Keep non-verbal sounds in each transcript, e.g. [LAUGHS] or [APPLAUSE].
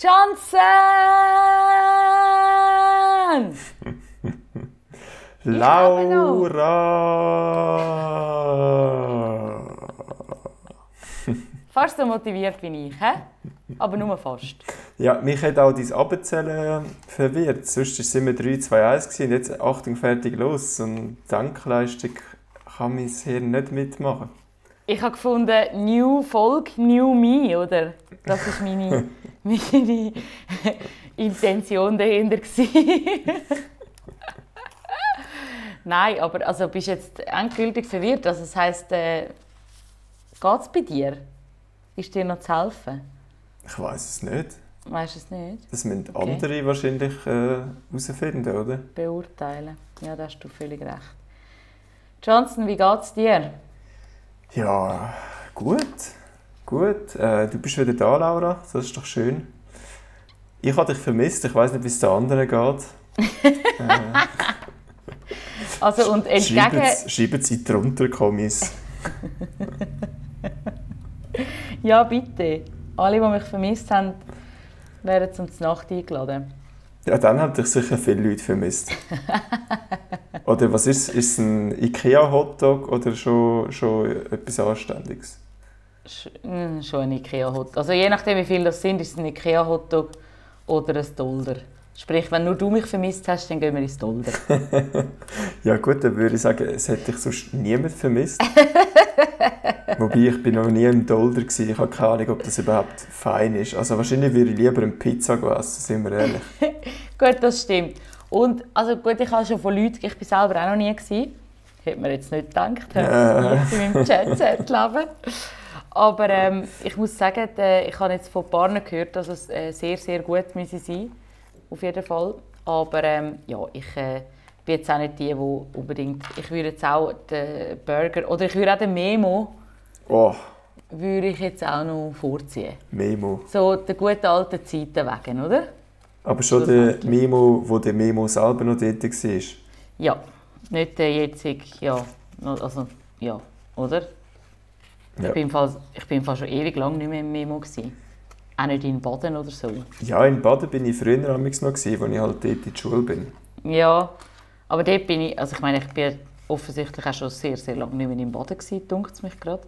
Johnson! [LAUGHS] Laura! [LAUGHS] Fast so motiviert wie ich, hä? Aber nur fast. Ja, mich hat auch dein Abzählen verwirrt. Sonst war es immer 3, 2, 1 gewesen. und jetzt Achtung, fertig, los. Und Dankleistung kann mein Hirn nicht mitmachen. Ich habe gefunden, New Folk, New Me, oder? Das war meine, [LAUGHS] meine Intention dahinter. [LAUGHS] Nein, aber also bist jetzt endgültig verwirrt. Also das heisst, äh, geht es bei dir? Ist dir noch zu helfen? Ich weiß es nicht. Weißt du es nicht? Das müssen Okay. andere wahrscheinlich äh, herausfinden, oder? Beurteilen. Ja, da hast du völlig recht. Johnson, wie geht's dir? Ja, gut. Gut. Äh, du bist wieder da, Laura. Das ist doch schön. Ich habe dich vermisst. Ich weiß nicht, wie es den anderen geht. [LAUGHS] Also und entgegen... Schreiben Sie drunter, Kommis. [LAUGHS] Ja, bitte. Alle, die mich vermisst haben, werden zum Nacht eingeladen. Ja, dann haben dich sicher viele Leute vermisst. [LAUGHS] oder was ist es? Ist es ein Ikea-Hotdog oder schon, schon etwas Anständiges? Mm, schon ein Ikea-Hotdog. Also je nachdem, wie viel das sind, ist es ein Ikea-Hotdog oder ein Dollar. Sprich, wenn nur du mich vermisst hast, dann gehen wir ins Dollar. [LAUGHS] Ja gut, dann würde ich sagen, es hätte dich sonst niemand vermisst. [LAUGHS] Wobei, ich bin noch nie im Dolder. Gewesen. Ich habe keine Ahnung, ob das überhaupt fein ist. Also wahrscheinlich würde ich lieber eine Pizza essen, sind wir ehrlich. [LAUGHS] gut, das stimmt. Und also gut, ich habe schon von Leuten, ich bin selber auch noch nie gewesen. Hätte man jetzt nicht gedacht, Ja. äh. in meinem Jet-Set-Leben. Aber ähm, ich muss sagen, ich habe jetzt von Paaren gehört, dass es äh, sehr, sehr gut müsse sein auf jeden Fall. Aber ähm, ja, ich äh, bin jetzt auch nicht die, die unbedingt... Ich würde jetzt auch den Burger, oder ich würde auch den Memo, Oh, würde ich jetzt auch noch vorziehen. Memo. So der guten alten Zeiten wegen, oder? Aber schon der Memo, wo der Memo selber noch dort war. Ja, nicht der jetzige, ja, also, ja, oder? Ja. Ich, bin Fall, ich bin Fall schon ewig lang nicht mehr im Memo. Gewesen. Auch nicht in Baden oder so. Ja, in Baden bin ich früher noch, gewesen, als ich halt dort in die Schule bin. Ja, aber dort bin ich, also ich meine, ich bin offensichtlich auch schon sehr, sehr lange nicht mehr in Baden gewesen, dunkt es mich gerade.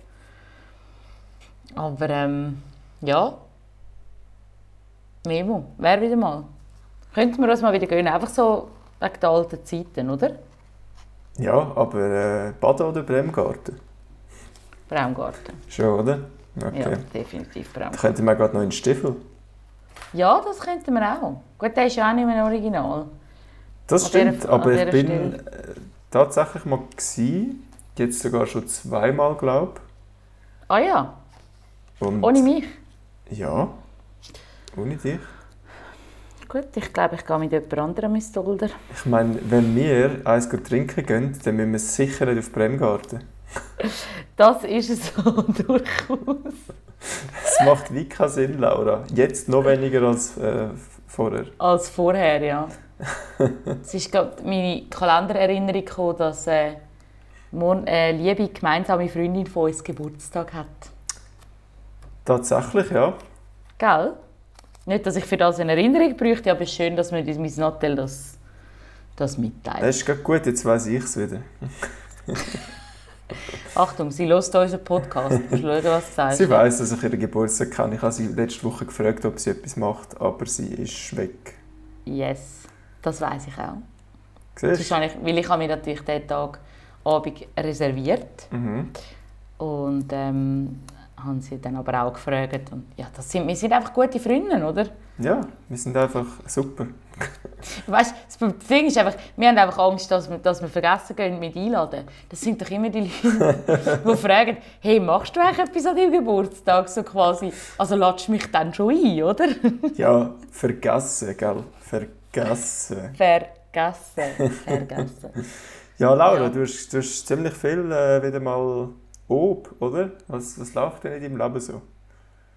Aber ähm, ja, Memo, wäre wieder mal. Könnten wir uns mal wieder gönnen, einfach so wegen der alten Zeiten, oder? Ja, aber äh, Baden oder Bremgarten? Braumgarten. Schon, oder? Ja, Okay. definitiv Da Braumgarten. könnten wir gerade noch in den Stiefel. Ja, das könnten wir auch. Gut, der ist ja auch nicht mehr original. Das An stimmt, dieser- aber ich bin Stelle. äh, tatsächlich mal gewesen, jetzt sogar schon zweimal, glaube Ah ja, ich. Und ohne mich. Ja, ohne dich. Gut, ich glaube, ich gehe mit jemand anderem ins Dolder. Ich meine, wenn wir eins gut trinken gehen, dann müssen wir sicher nicht auf Bremgarten. [LAUGHS] Das ist [LAUGHS] es so durchaus. Das macht wie keinen Sinn, Laura. Jetzt noch weniger als äh, vorher. Als vorher, ja. es ist gerade meine Kalendererinnerung gekommen, dass äh, morgen eine liebe gemeinsame Freundin von uns Geburtstag hat. Tatsächlich, ja. Gell? Nicht, dass ich für das eine Erinnerung bräuchte, aber es ist schön, dass mir mein Nattel das, das mitteilt. Das ist gut, jetzt weiß ich es wieder. [LAUGHS] Achtung, sie hört unseren Podcast. Schauen, was du sagst. Sie weiß, dass ich ihren Geburtstag kenne. Ich habe sie letzte Woche gefragt, ob sie etwas macht, aber sie ist weg. Yes, das weiß ich auch. Siehst Sonst habe ich, weil ich habe mir natürlich diesen Tag Abend reserviert? Mhm. und ähm, haben sie dann aber auch gefragt. Und ja, das sind, wir sind einfach gute Freunde, oder? Ja, wir sind einfach super. Weißt, das Ding ist einfach, wir haben einfach Angst, dass wir, dass wir vergessen gehen mit einladen. Das sind doch immer die Leute, [LAUGHS] die fragen, hey, machst du eigentlich etwas an deinem Geburtstag? So quasi, also ladest du mich dann schon ein, oder? Ja, vergessen, gell? Vergessen. Vergessen, vergessen. [LAUGHS] Ja, Laura, Ja. Du, hast, du hast ziemlich viel äh, wieder mal Ob, oder? Was, was läuft denn in deinem Leben so?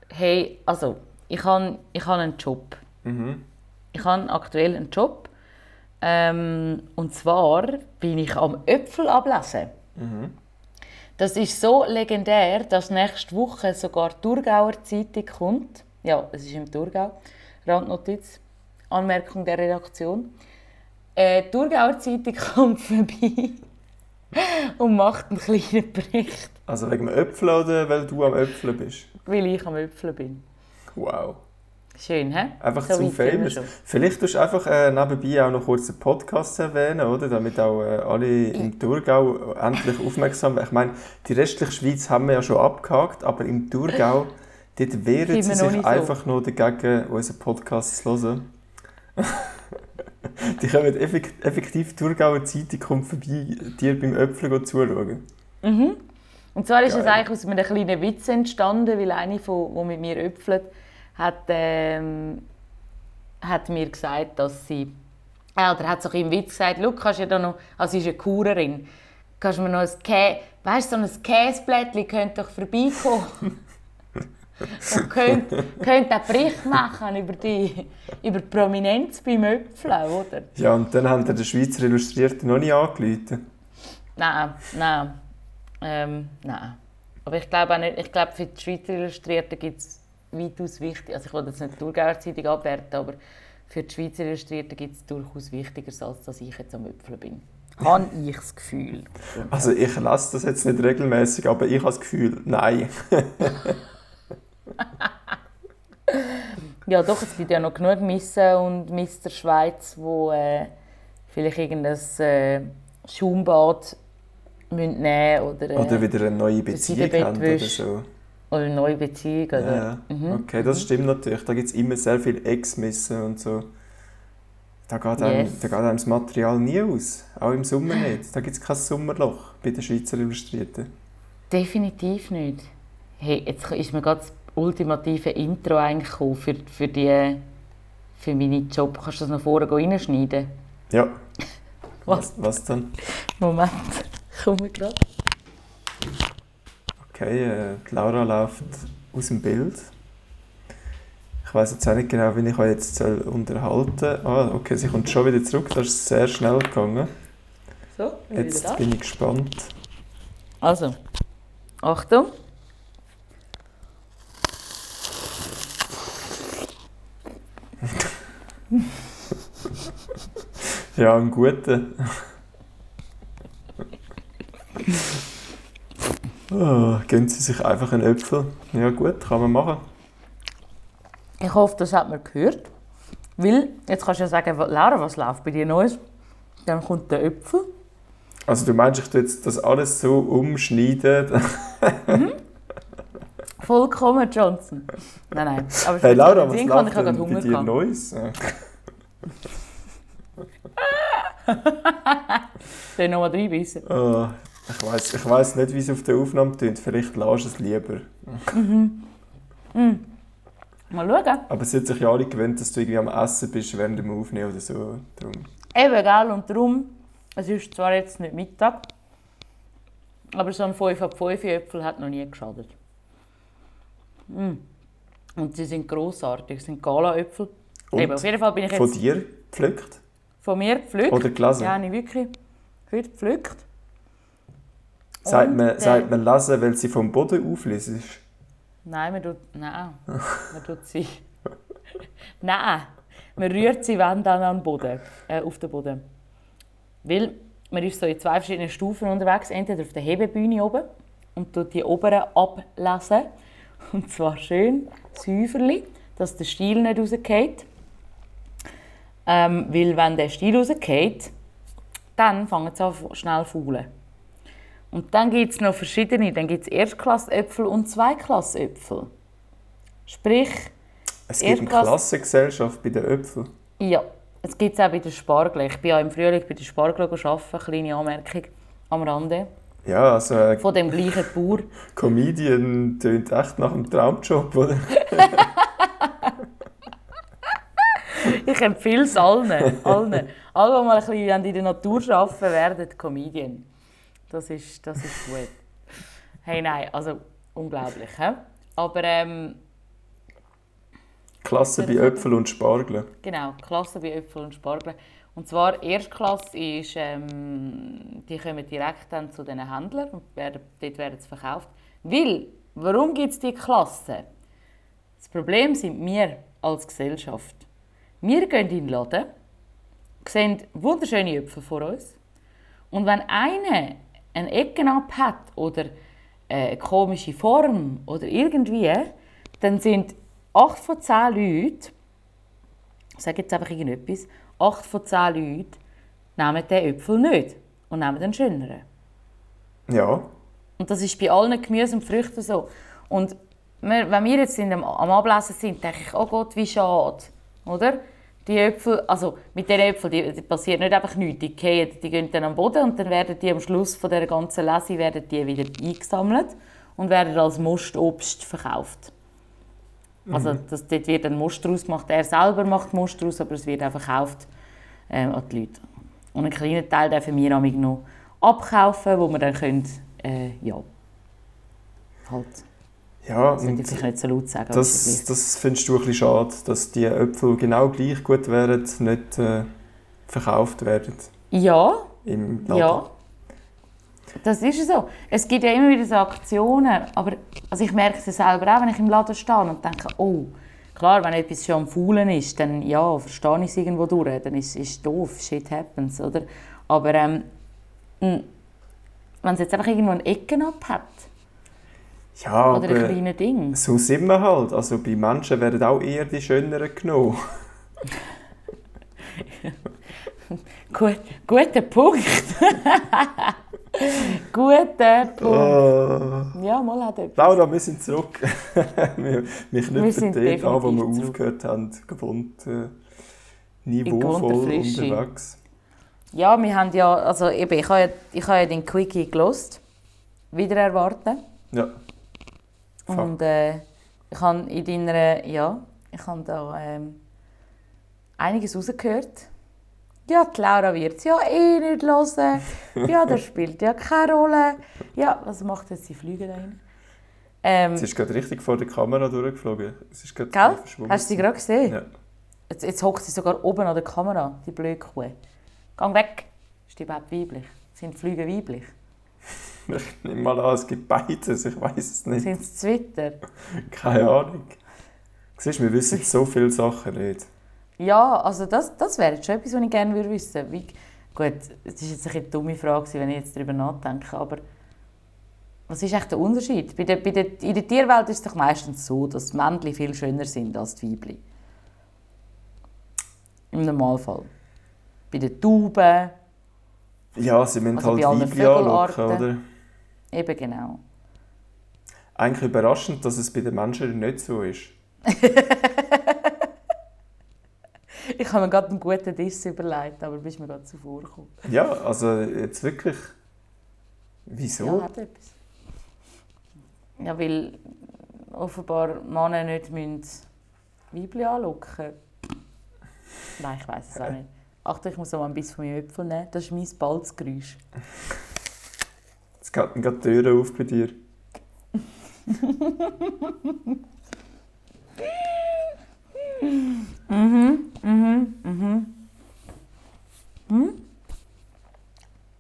Hey, also, ich habe ich hab einen Job. Mhm. Ich habe aktuell einen Job. Ähm, und zwar bin ich am Äpfel ablesen. Das ist so legendär, dass nächste Woche sogar die Thurgauer Zeitung kommt. Ja, es ist im Thurgau. Randnotiz, Anmerkung der Redaktion. Äh, die Thurgauer Zeitung [LAUGHS] kommt vorbei [LAUGHS] und macht einen kleinen Bericht. Also wegen dem Äpfel oder weil du am Äpfeln bist? Weil ich am Äpfeln bin. Wow. Schön, hä? Einfach So zu famous. Vielleicht tust du einfach äh, nebenbei auch noch kurz den Podcast erwähnen, oder? Damit auch äh, alle im Thurgau endlich aufmerksam werden. Ich meine, die restliche Schweiz haben wir ja schon abgehakt, aber im Thurgau, [LAUGHS] dort wehren sie wir noch sich nicht so. einfach nur dagegen, unseren Podcast zu hören. [LAUGHS] die kommen effektiv, Thurgauer Zeitung kommt vorbei, dir beim Äpfeln zuschauen. Und zwar ist es Geil. eigentlich aus einem kleinen Witz entstanden, weil eine, von, die mit mir öpfelt, hat, ähm, hat mir gesagt, dass sie... Äh, oder hat so im Witz gesagt, «Schau, kannst du ja da noch... Also sie ist eine Kurerin. Kannst du mir noch ein Kä weißt, so ein Käseblättchen könnte doch vorbeikommen. [LAUGHS] Und könnte, könnte einen Bericht machen über die, über die Prominenz beim Öpfeln, oder? Ja, und dann haben die den Schweizer Illustrierten noch nicht angerufen. Nein, nein. Ähm, nein. Aber ich glaube auch nicht, ich glaube für die Schweizer Illustrierten gibt es weitaus wichtig, also ich will jetzt nicht die Thurgauer Zeitung abwerten, aber für die Schweizer Illustrierten gibt es durchaus Wichtigeres, als dass ich jetzt am Öpfeln bin. Habe [LAUGHS] ich das Gefühl. Also ich lasse das jetzt nicht regelmäßig, aber ich habe das Gefühl, nein. [LAUGHS] Ja doch, es gibt ja noch genug Missen und Mr. Schweiz, wo äh, vielleicht irgendein äh, Schaumbad müssen nehmen oder, äh, Oder wieder eine neue Beziehung haben oder so. oder eine neue Beziehung. Oder, Ja, Mhm. okay, das stimmt natürlich. Da gibt es immer sehr viel Ex-Missen und so. Da geht, einem, Yes. da geht einem das Material nie aus. Auch im Sommer nicht. Da gibt es kein Sommerloch bei den Schweizer Illustrierten. Definitiv nicht. Hey, jetzt ist mir gerade das ultimative Intro eigentlich gekommen für, für, die, für meinen Job. Kannst du das noch vorher reinschneiden? Ja. [LAUGHS] Was? Was, was dann? Moment, komme gerade. Okay, äh, Laura läuft aus dem Bild. Ich weiß jetzt auch nicht genau, wie ich euch jetzt soll unterhalten soll. Ah, okay, sie kommt schon wieder zurück. Das ist sehr schnell gegangen. So, Jetzt bin ich gespannt. Also, Achtung. [LAUGHS] Ja, einen guten. Oh, gönnen Sie sich einfach einen Äpfel. Ja gut, kann man machen. Ich hoffe, das hat man gehört. Weil, jetzt kannst du ja sagen, Laura, was läuft bei dir Neues? Dann kommt der Äpfel. Also du meinst, ich tue jetzt das alles so umschneiden? Vollkommen, Johnson. Nein, nein. Aber hey Laura, was ich läuft habe denn bei dir. Neues? [LAUGHS] Soll ich noch mal reinbeissen? Oh, ich weiß ich weiss nicht, wie es auf der Aufnahme tönt. Vielleicht du es lieber. Mal schauen. Aber es hat sich ja alle gewöhnt, dass du irgendwie am Essen bist, während dem Aufnehmen oder so. Darum. Eben, gell? Und darum, es ist zwar jetzt nicht Mittag, aber so ein 5 ab 5 Äpfel hat noch nie geschadet. Mm. Und sie sind grossartig, sie sind Gala-Äpfel. Eben, auf jeden Fall bin ich jetzt Von von, dir gepflückt? mir gepflückt. Oder gelesen? Ja, habe ich wirklich heute gepflückt. Sagt Und, man, sagt man lesen, weil sie vom Boden auflöst? Nein, man tut, nein, man tut sie. [LAUGHS] nein, man rührt sie wenn dann an den Boden, äh, auf den Boden. Weil man ist so in zwei verschiedenen Stufen unterwegs, entweder auf der Hebebühne oben und tut die oberen ablesen. Und zwar schön säuferli, dass der Stiel nicht rausgeht. Ähm, weil wenn der Stiel rausgeht, dann fangen sie an schnell zu faulen. Und dann gibt es noch verschiedene. Dann gibt es Erstklassäpfel und Zweiklassäpfel. Sprich, Es gibt eine Erdgas- Klassengesellschaft bei den Äpfeln. ja, es gibt es auch bei den Spargeln. Ich bin ja im Frühling bei den Spargeln arbeiten, kleine Anmerkung am Rande. Ja, also ein Von dem gleichen Bauer. [LAUGHS] Comedian tönt echt nach einem Traumjob, oder? [LAUGHS] Ich empfehle es allen. allen. Alle, die mal ein bisschen in der Natur arbeiten, werden Comedian. Das ist, das ist gut. Hey, nein, also unglaublich. He? Aber ähm, Klasse bei Äpfel und Spargeln. Genau, Klasse bei Äpfel und Spargeln. Und zwar Erstklasse ist, ähm, die kommen direkt dann zu den Händlern und werden, dort werden sie verkauft. Weil, warum gibt es diese Klasse? Das Problem sind wir. als Gesellschaft. Wir gehen in den Laden, sehen wunderschöne Äpfel vor uns und wenn einer eine Ecke ab hat oder eine komische Form oder irgendwie, dann sind acht von zehn Leuten, ich sage jetzt einfach irgendetwas, acht von zehn Leuten nehmen den Äpfel nicht und nehmen den schöneren. Ja. Und das ist bei allen Gemüse und Früchten so. Und wenn wir jetzt am Ablesen sind, denke ich, oh Gott, wie schade, oder? Die Äpfel, also mit den Äpfeln die, die passiert nicht einfach nichts. Die, gehen, die gehen dann am Boden und dann werden die am Schluss von der ganzen Lese werden die wieder eingesammelt und werden als Mostobst verkauft. Also das, dort wird ein Most daraus gemacht. Er selber macht Most daraus, aber es wird auch verkauft ähm, an die Leute. Und einen kleinen Teil dürfen wir noch abkaufen, wo wir dann können, äh, ja, halt Ja, das und vielleicht nicht so laut sagen. das, das findest du ein bisschen schade, dass die Äpfel genau gleich gut wären, nicht äh, verkauft werden ja, im Laden. ja. Das ist so. Es gibt ja immer wieder so Aktionen, aber also ich merke es selber auch, wenn ich im Laden stehe und denke, oh, klar, wenn etwas schon am Faulen ist, dann ja, verstehe ich es irgendwo durch, dann ist es doof, shit happens, oder? Aber ähm, wenn es jetzt einfach irgendwo eine Ecke abhat Ja, oder ein kleines Ding, so sind wir halt. Also bei Menschen werden auch eher die schöneren genommen. [LAUGHS] Gut, guter Punkt. [LAUGHS] guter Punkt. Oh. Ja, mal hat etwas. Laura, wir sind zurück. [LAUGHS] wir, wir knüpfen dort an, wo wir zurück. aufgehört haben, gewohnt äh, niveauvoll unterwegs. Ja, wir haben ja, also eben, ich habe ja, ich habe ja den Quickie gelost, wieder erwarten. Ja. Fuck. Und äh, ich habe in deiner, ja, ich habe da ähm, einiges rausgehört. Ja, die Laura wird es ja eh nicht hören. Ja, das [LAUGHS] spielt ja keine Rolle. Ja, was macht jetzt die Flüge da hin? Ähm, Sie ist gerade richtig vor der Kamera durchgeflogen. Es ist gerade gell? verschwommen. Hast du sie gerade gesehen? Ja. Jetzt, jetzt hockt sie sogar oben an der Kamera, die blöde Kuh. Gang weg! Ist die überhaupt weiblich? Sind die Flüge weiblich? Ich nehme mal an, es gibt beides, ich weiß es nicht. Sind es Twitter? Keine Ahnung. Siehst du, wir wissen so viele Sachen nicht. Ja, also das, das wäre jetzt schon etwas, was ich gerne würde wissen würde. Gut, es ist jetzt eine dumme Frage, wenn ich jetzt darüber nachdenke, aber was ist echt der Unterschied? Bei der, bei der, in der Tierwelt ist es doch meistens so, dass die Männchen viel schöner sind als die Weibchen. Im Normalfall. Bei den Tauben, Ja, sie müssen Also halt Weibchen anlocken, oder? Eben genau. Eigentlich überraschend, dass es bei den Menschen nicht so ist. [LAUGHS] Ich habe mir gerade einen guten Diss überlegt, aber bist mir gerade zuvor gekommen. Ja, also jetzt wirklich. Wieso? Ja, hat etwas. Ja, weil offenbar Männer nicht müssen Weibchen anlocken Nein, ich weiß es auch nicht. Achtung, ich muss noch mal ein bisschen von meinem Äpfel nehmen. Das ist mein Balzgeräusch. Jetzt geht die Türen auf bei dir.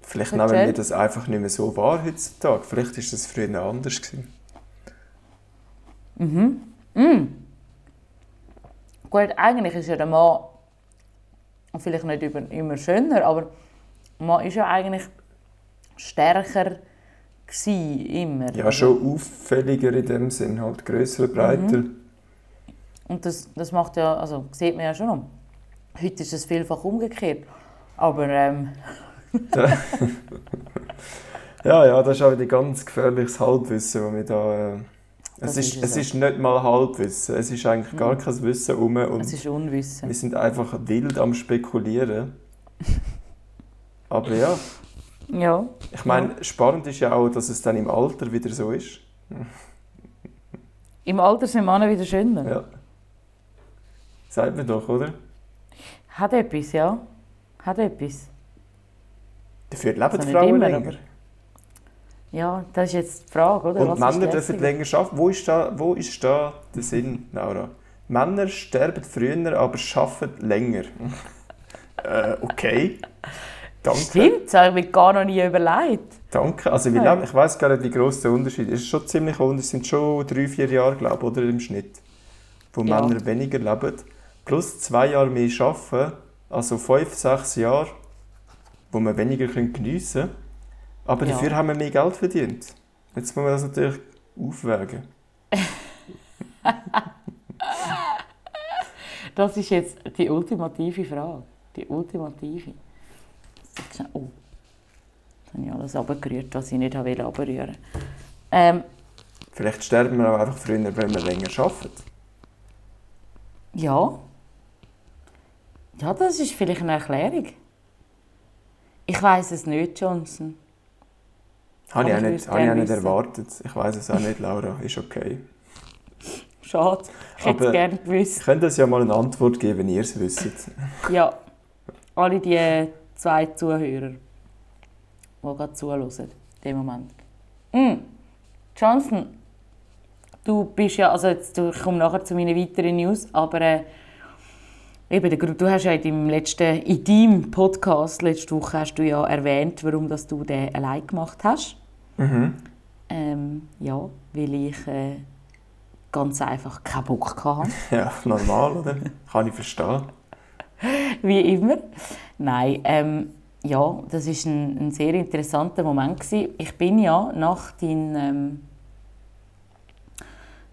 Vielleicht Erzähl. nehmen wir das einfach nicht mehr so wahr heutzutage. Vielleicht war das früher anders. Gewesen. Gut, eigentlich ist ja der Mann vielleicht nicht immer schöner, aber Mann ist ja eigentlich stärker gewesen, immer. Ja, schon auffälliger in dem Sinn. Halt grösser, breiter. Und das, das macht ja, also sieht man ja schon noch. Heute ist es vielfach umgekehrt. Aber ähm, [LAUGHS] [LAUGHS] Ja, ja, das ist auch wieder ganz gefährliches Halbwissen, das wir da... Äh, es, ist, ist es ist nicht mal Halbwissen, es ist eigentlich gar kein Wissen um und es ist Unwissen. wir sind einfach wild am Spekulieren. [LAUGHS] Aber ja, Ja. ich meine, spannend ist ja auch, dass es dann im Alter wieder so ist. [LAUGHS] Im Alter sind Männer wieder schöner. Ja. Sagt man doch, oder? Hat etwas, ja. Hat etwas. Dafür leben Also die Frauen immer, länger. Ja, das ist jetzt die Frage, oder? Und Was Männer dürfen länger arbeiten. Wo ist, da, wo ist da der Sinn, Laura? Männer sterben früher, aber arbeiten länger. [LAUGHS] äh, okay. Danke. Stimmt, das habe ich mir gar noch nie überlegt. Danke. Also, wie lange, ich weiß gar nicht, wie groß der Unterschied ist. Es ist schon ziemlich unter, es sind schon drei, vier Jahre, glaube ich, oder im Schnitt. wo Ja. Männer weniger leben, plus zwei Jahre mehr arbeiten, also fünf, sechs Jahre, wo wir weniger können geniessen können. Aber Ja. dafür haben wir mehr Geld verdient. Jetzt muss man das natürlich aufwägen. [LAUGHS] Das ist jetzt die ultimative Frage. Die ultimative. Oh, jetzt habe ich alles abgerührt, was ich nicht wollte abrühren. Ähm, Vielleicht sterben wir auch einfach früher, wenn wir länger arbeiten. ja. Ja, das ist vielleicht eine Erklärung. Ich weiß es nicht, Johnson. Habe ich auch ich nicht, habe ich auch nicht erwartet. Ich weiß es auch nicht, Laura. Ist okay. Schade. Ich hätte es gerne Ich gewusst. könnte uns ja mal eine Antwort geben, wenn ihr es wisst. Ja. Alle die zwei Zuhörer, die gerade zuhören, in dem Moment. Mm. Johnson, du bist ja, also jetzt, ich komme nachher zu meinen weiteren News, aber äh, eben, du hast ja in deinem letzten, in deinem Podcast letzte Woche hast du ja erwähnt, warum dass du den allein gemacht hast. Mhm. Ähm, ja, weil ich äh, ganz einfach keinen Bock hatte. [LAUGHS] Ja, normal, oder? Kann ich verstehen. [LAUGHS] wie immer. Nein, ähm, ja, das ist ein, ein sehr interessanter Moment gewesen. Ich bin ja nach den, ähm,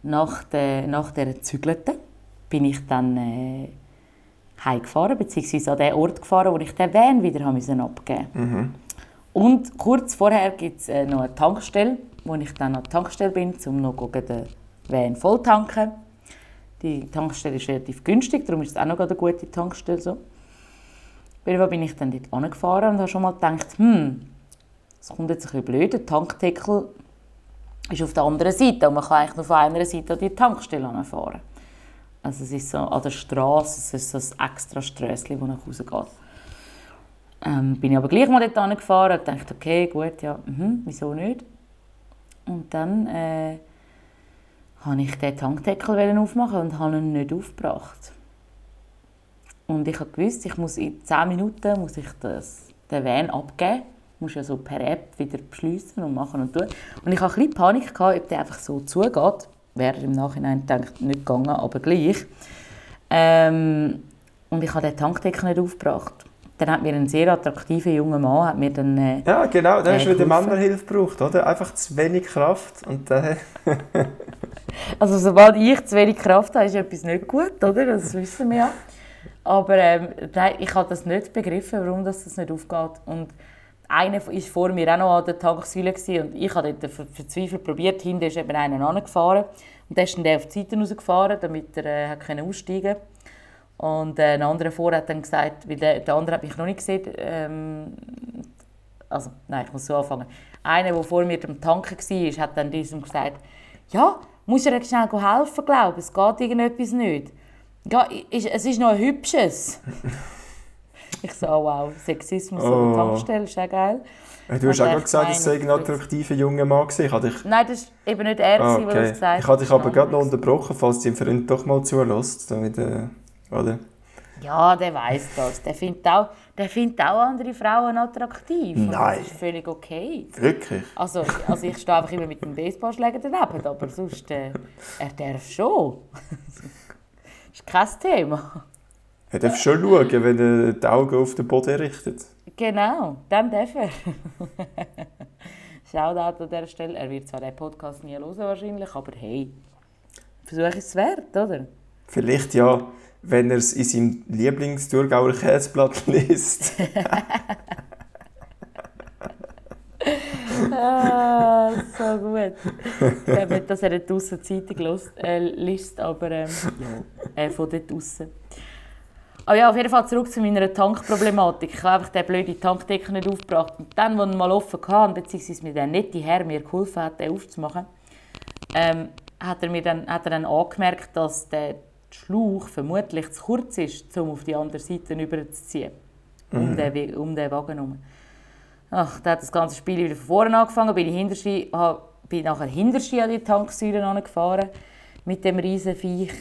nach der nach der Zügelte bin ich dann äh, heimgefahren beziehungsweise an den Ort gefahren, wo ich den Van wieder haben müssen abgeben. Mhm. Und kurz vorher gibt es äh, noch eine Tankstelle, wo ich dann an der Tankstelle bin, um noch den Van voll tanken. Die Tankstelle ist relativ günstig, darum ist es auch noch eine gute Tankstelle. So. Fall bin ich dann dort angefahren und habe schon mal gedacht, hm, das kommt jetzt ein bisschen blöd, der Tankdeckel ist auf der anderen Seite und man kann eigentlich nur von einer Seite an die Tankstelle fahren. Also es ist so an der Straße, es ist so ein extra Strösschen, das nach Hause geht. Ähm, bin ich aber gleich mal dort angefahren und dachte, okay, gut, ja, mhm, wieso nicht? Und dann äh, wollte ich den Tankdeckel aufmachen und habe ihn nicht aufgebracht. Und ich habe gewusst, ich muss in 10 Minuten muss ich das, den Van abgeben. Ich muss ja so per App wieder beschließen und machen und tun. Und ich hatte ein bisschen Panik, gehabt, ob der einfach so zugeht. Wäre im Nachhinein gedacht, nicht gegangen, aber gleich. Ähm, und ich habe den Tankdeckel nicht aufgebracht. Dann hat mir ein sehr attraktiver junger Mann hat mir dann, äh, Ja, genau, da hast du Äh, wieder. Männerhilfe gebraucht, oder? Einfach zu wenig Kraft und dann... [LAUGHS] [LAUGHS] Also sobald ich zu wenig Kraft habe, ist etwas nicht gut, oder? Das wissen wir ja. Aber ähm, nein, ich habe das nicht begriffen, warum das, das nicht aufgeht. Und einer war vor mir auch noch an der Tanksäule und ich habe dort ver- verzweifelt probiert. Hinten ist eben einer angefahren und der ist dann der auf die Seite rausgefahren, damit er äh, aussteigen Und äh, ein anderer vor hat dann gesagt, weil der, der andere hat mich noch nicht gesehen, ähm, also nein, ich muss so anfangen. Einer, der vor mir am Tanken war, hat dann diesem gesagt, ja, muss ihr schnell helfen, glaube ich, es geht irgendetwas nicht. Ja, ist, es ist noch ein hübsches. [LAUGHS] ich so, oh, wow, Sexismus an Oh. der Tankstelle, ist auch geil. Du hast auch gerade gesagt, es sei ein attraktiver junger Mann gewesen. Ich dich... Nein, das war eben nicht er, Ah, der okay. das gesagt hat. Ich habe dich aber gerade noch unterbrochen, falls dein Freund doch mal zulässt. Damit, äh, oder? Ja, der weiß das. Der findet auch, der findet auch andere Frauen attraktiv. Nein. Das ist völlig okay. Wirklich? Also, also ich stehe einfach immer mit dem Baseballschläger daneben, aber sonst, äh, er darf schon. [LAUGHS] ist kein Thema. Er darf schon schauen, wenn er die Augen auf den Boden richtet. Genau, dann darf er. [LAUGHS] Shoutout an dieser Stelle. Er wird zwar den Podcast nie hören wahrscheinlich, aber hey, Versuch ist es wert, oder? Vielleicht ja, wenn er es in seinem Lieblings-Thurgauer Käseblatt [LAUGHS] liest. Ah, so gut. Nicht, dass er eine draussen Zeitung äh, liest, aber ähm, äh, von dort draussen. Aber ja, auf jeden Fall zurück zu meiner Tankproblematik. Ich habe einfach den blöden Tankdeckel nicht aufgebracht. Und dann, als ich mal offen hatte, beziehungsweise mir der nette Herr mir geholfen hat, den aufzumachen, ähm, hat, er mir dann, hat er dann angemerkt, dass der Schlauch vermutlich zu kurz ist, um auf die andere Seite rüberzuziehen. Um, den, We- um den Wagen herum. Ach, da hat das ganze Spiel wieder von vorne angefangen. Bin ich hinterski, ha- bin nachher hinterski an die Tanksäule angefahren mit dem riesen Viech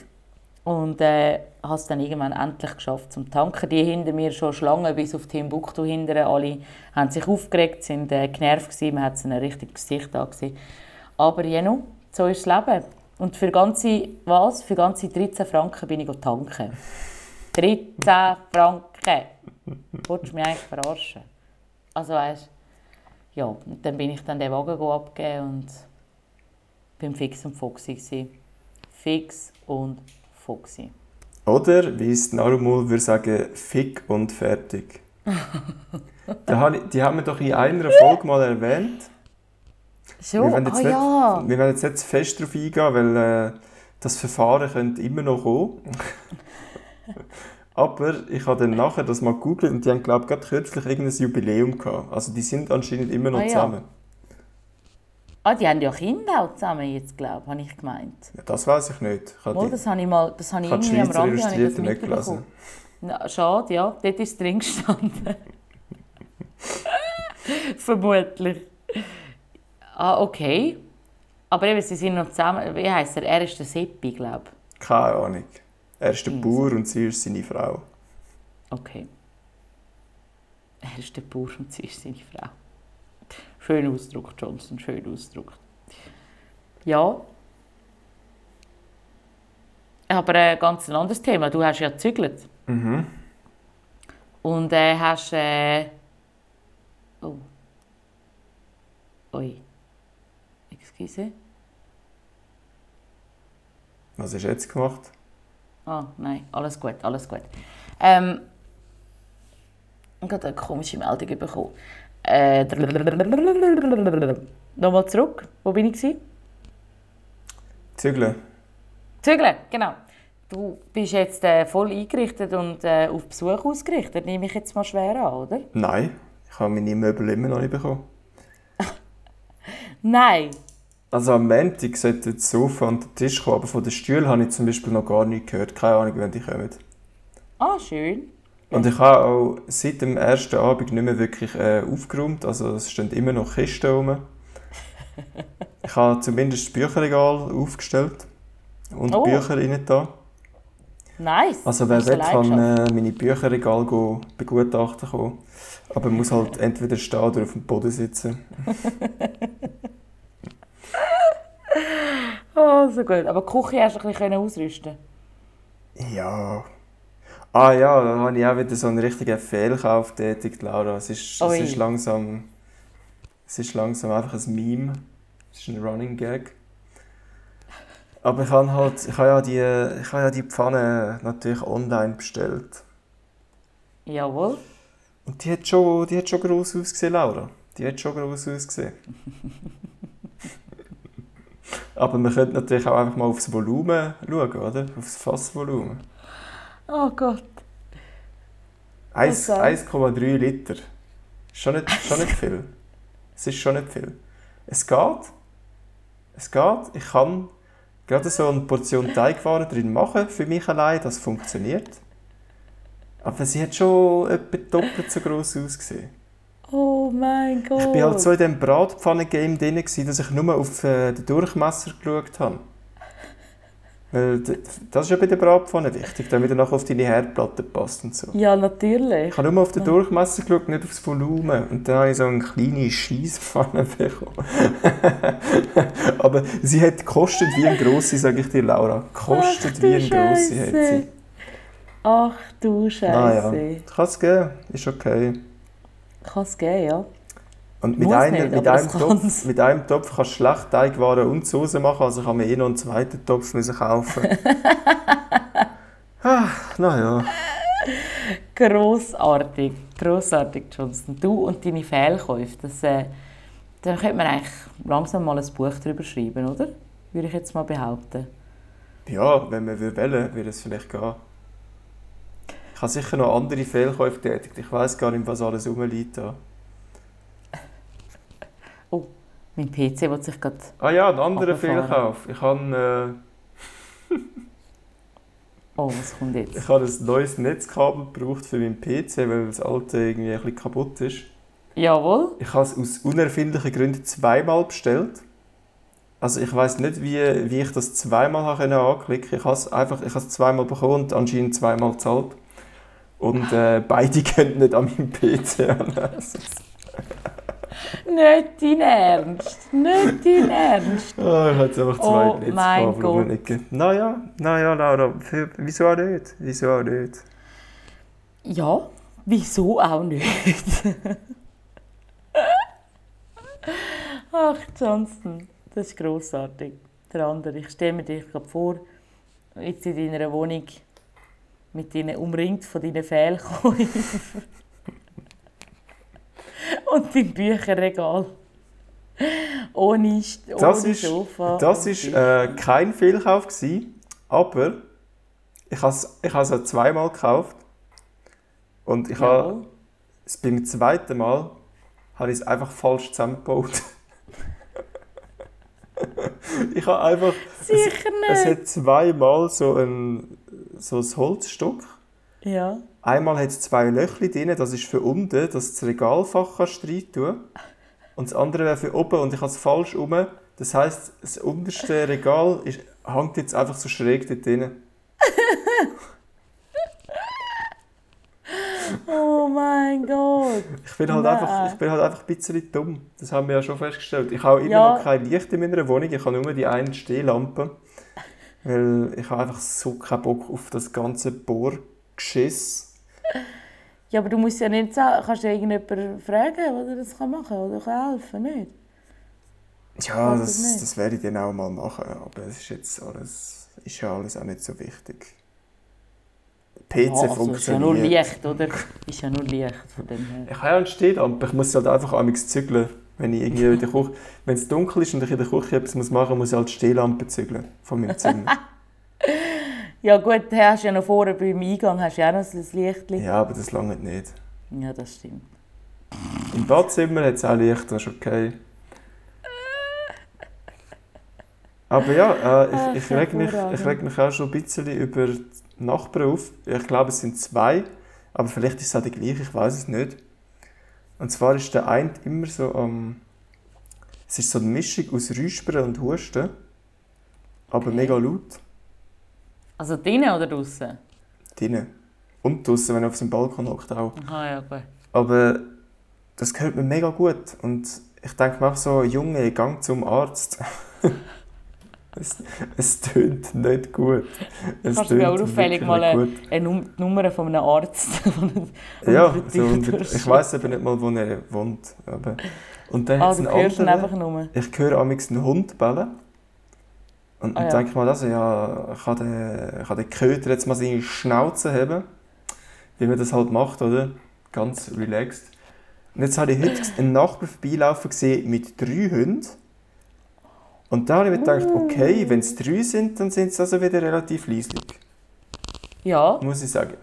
und äh, habe es dann irgendwann endlich geschafft zum Tanken. Die hinter mir schon Schlangen bis auf Timbuktu hinterher. Alle haben sich aufgeregt, sind äh, genervt gewesen. Man hat es ihnen richtig Gesicht angesehen. Aber jeno, so ist das Leben. Und für ganze, was? Für ganze 13 Franken bin ich tanken. 13 Franken! Wolltest du mich eigentlich verarschen? Also weißt ja, und dann bin ich dann den Wagen abgeben und bin fix und foxy gewesen. Fix und foxy. Oder, wie es Narumul würde sagen, fick und fertig. [LAUGHS] die haben wir doch in einer Folge mal erwähnt. Schon? Wir werden jetzt, ah, nicht, ja. wir werden jetzt nicht fest darauf eingehen, weil äh, das Verfahren könnte immer noch kommen. [LAUGHS] Aber ich habe dann nachher das mal gegoogelt und die haben, glaube ich, gerade kürzlich irgendein Jubiläum gehabt. Also die sind anscheinend immer noch Ah, ja. zusammen. Ah, die haben ja Kinder auch zusammen jetzt, glaube ich, habe ich gemeint. Ja, das weiß ich nicht. Ich habe Mal, die, das habe ich mal, das habe ich habe irgendwie am Schweizer Rande habe ich das Illustrierte nicht gelesen. Na, schade, ja. Dort ist es drin gestanden. [LAUGHS] Vermutlich. Ah, okay. Aber eben, sie sind noch zusammen. Wie heisst er? Er ist der Seppi, glaube ich. Keine Ahnung. Er ist der Hm. Bauer und sie ist seine Frau. Okay. Er ist der Bauer und sie ist seine Frau. Schöner Ausdruck, Johnson, schöner Ausdruck. Ja. Aber ein ganz anderes Thema. Du hast ja gezügelt. Mhm. Und äh, hast. Äh... Oh. Ui. Excuse. Was hast du jetzt gemacht? Ah, nein, alles gut, alles gut. Ähm, ich habe eine komische Meldung bekommen. Äh, Nochmal zurück. Wo bin ich? Zügeln. Zügeln, genau. Du bist jetzt äh, voll eingerichtet und äh, auf Besuch ausgerichtet, nehme ich jetzt mal schwer an, oder? Nein, ich habe meine Möbel immer noch nicht bekommen. [LAUGHS] Nein. Also am Montag sollte das Sofa und der Tisch kommen, aber von den Stühlen habe ich zum Beispiel noch gar nicht gehört. Keine Ahnung, wann die kommen. Ah, schön. Und ich habe auch seit dem ersten Abend nicht mehr wirklich äh, aufgeräumt. Also es stehen immer noch Kisten rum. [LAUGHS] Ich habe zumindest das Bücherregal aufgestellt und Oh. Bücher rein da. Nice. Also wer will, kann äh, meine Bücherregal go begutachten kommen. Aber muss halt [LAUGHS] entweder stehen oder auf dem Boden sitzen. [LAUGHS] Oh, so gut. Aber die Küche hast du ein bisschen ausrüsten Ja. Ah ja, da habe ich auch wieder so einen richtigen Fehlkauf tätigt, Laura. Es ist, es ist langsam... Es ist langsam einfach ein Meme. Es ist ein Running Gag. Aber ich habe halt... Ich habe ja die, ich habe ja die Pfanne natürlich online bestellt. Jawohl. Und die hat schon, die hat schon gross ausgesehen, Laura. Die hat schon gross ausgesehen. [LAUGHS] Aber man könnte natürlich auch einfach mal aufs Volumen schauen, oder? Aufs Fassvolumen. Oh Gott. Eins- Okay. 1,3 Liter. Schon nicht, schon nicht viel. Es ist schon nicht viel. Es geht. Es geht. Ich kann gerade so eine Portion Teigwaren drin machen, für mich allein. Das funktioniert. Aber sie hat schon etwa doppelt so gross ausgesehen. Oh mein Gott. Ich war halt so in diesem Bratpfannen-Game drin, gewesen, dass ich nur auf äh, den Durchmesser geschaut habe. Weil das ist ja bei der Bratpfanne wichtig, damit er nachher auf deine Herdplatte passt und so. Ja, natürlich. Ich habe nur auf den Durchmesser geschaut, nicht aufs Volumen. Und dann habe ich so eine kleine Scheisspfanne [LAUGHS] bekommen. [LAUGHS] Aber sie hat gekostet wie eine grosse, sage ich dir, Laura. Gekostet Ach, wie du eine grosse hat sie. Ach du Scheiße. Naja, kann es geben, ist okay. Kann es geben, ja. Und mit, Muss einem, nicht, mit, aber einem Topf, mit einem Topf kannst du schlecht Teigwaren und Soße machen, also ich habe mir eh noch einen zweiten Topf müssen kaufen. [LAUGHS] ah, naja. Grossartig. Grossartig, Johnson. Du und deine Fehlkäufe. Das, äh, da könnte man eigentlich langsam mal ein Buch darüber schreiben, oder? Würde ich jetzt mal behaupten. Ja, wenn man will, würde es vielleicht gehen. Ich habe sicher noch andere Fehlkäufe tätigt. Ich weiß gar nicht, was alles rumliegt da. [LAUGHS] Mein PC will sich gerade... Ah ja, ein anderer. Fehlkauf. Ich habe, [LAUGHS] Oh, was kommt äh, jetzt? ich habe ein neues Netzkabel gebraucht für meinen PC, weil das alte irgendwie ein bisschen kaputt ist. Jawohl. Ich habe es aus unerfindlichen Gründen zweimal bestellt. Also ich weiß nicht, wie, wie ich das zweimal habe anklicken Ich habe es einfach ich habe es zweimal bekommen und anscheinend zweimal gezahlt. Und äh, beide [LAUGHS] können nicht an meinem PC anlesen. Nicht dein Ernst. Nicht dein Ernst. Oh, ich hatte einfach zwei Oh. Überlegen. Naja, naja, Laura, für, wieso auch nicht? Wieso auch nicht? Ja, wieso auch nicht? Ach, Johnston, das ist grossartig. Der andere, ich stelle mir dich gerade vor, jetzt in deiner Wohnung mit deinen, umringt von deinen Fehlkäufen [LAUGHS] und deinem Bücherregal. Ohne, ohne Das ist, Sofa. das Tisch. äh, kein Fehlkauf gewesen, aber ich habe es ich has es zweimal gekauft und ich habe Jawohl. es beim zweiten Mal habe ich es einfach falsch zusammengebaut. [LAUGHS] ich habe einfach Sicher es nicht. hat zweimal so ein so ein Holzstück. Ja. Einmal hat es zwei Löchli drin, das ist für unten, dass das Regalfach kannst rein tun Und das andere wäre für oben und ich habe es falsch rum. Das heisst, das unterste Regal ist, hängt jetzt einfach so schräg dort drin. [LAUGHS] Oh mein Gott. Ich bin, halt Nein. einfach, ich bin halt einfach ein bisschen dumm. Das haben wir ja schon festgestellt. Ich habe immer Ja. noch kein Licht in meiner Wohnung, ich habe nur die eine Stehlampe. Weil ich habe einfach so keinen Bock auf das ganze Bohrgeschiss. Ja, aber du musst ja nicht sagen, kannst du irgendjemanden fragen, der das kann machen kann oder kann helfen, nicht? Ja, das, nicht. das werde ich dann auch mal machen, aber es ist jetzt alles, ist ja alles auch nicht so wichtig. PC Ja, also funktioniert. ist ja nur Licht, oder? Ist ja nur Licht von dem her. Ich habe ja eine Stehlampe, ich muss halt einfach amigs zügeln. Wenn ich irgendwie in der Küche, wenn es dunkel ist und ich in der Küche etwas muss machen muss, muss ich halt die Stehlampe zügeln von meinem Zimmer. [LAUGHS] Ja gut, du hast ja noch vorne beim Eingang hast du ja auch noch so ein Licht. Ja. aber das lange nicht. ja, das stimmt. Im Badzimmer hat es auch Licht, das ist okay. Aber ja, äh, ich, ich, reg mich, ich reg mich auch schon ein bisschen über die Nachbarn auf. Ich glaube, es sind zwei, aber vielleicht ist es auch die gleiche, ich weiß es nicht. Und zwar ist der eine immer so am. es ist so eine Mischung aus Räuspern und Husten, aber Okay. mega laut. Also drinnen oder draußen? Drinnen. Und draußen, wenn er auf seinem Balkon hockt, auch. Ah ja, gut. Aber das gehört mir mega gut. Und ich denke mir auch so, Junge, gang zum Arzt. [LAUGHS] es, es tönt nicht gut. Es Kannst du mir auch auffällig mal eine, eine Nummer von einem Arzt [LAUGHS] Ja, unter so dich unter, ich weiß eben nicht mal, wo er wohnt. Aber. Und dann Ah, du einen hörst anderen. einfach nur. Ich höre amigs einen Hund bellen. Und Ah, ja. denke ich mir, also, ja, kann der, kann der Köter jetzt mal seine Schnauze haben? Wie man das halt macht, oder? Ganz relaxed. Und jetzt habe ich heute einen Nachbar vorbeilaufen gesehen mit drei Hunden. Und da habe ich mir gedacht, okay, wenn es drei sind, dann sind sie also wieder relativ leislich. Ja, Muss ich sagen.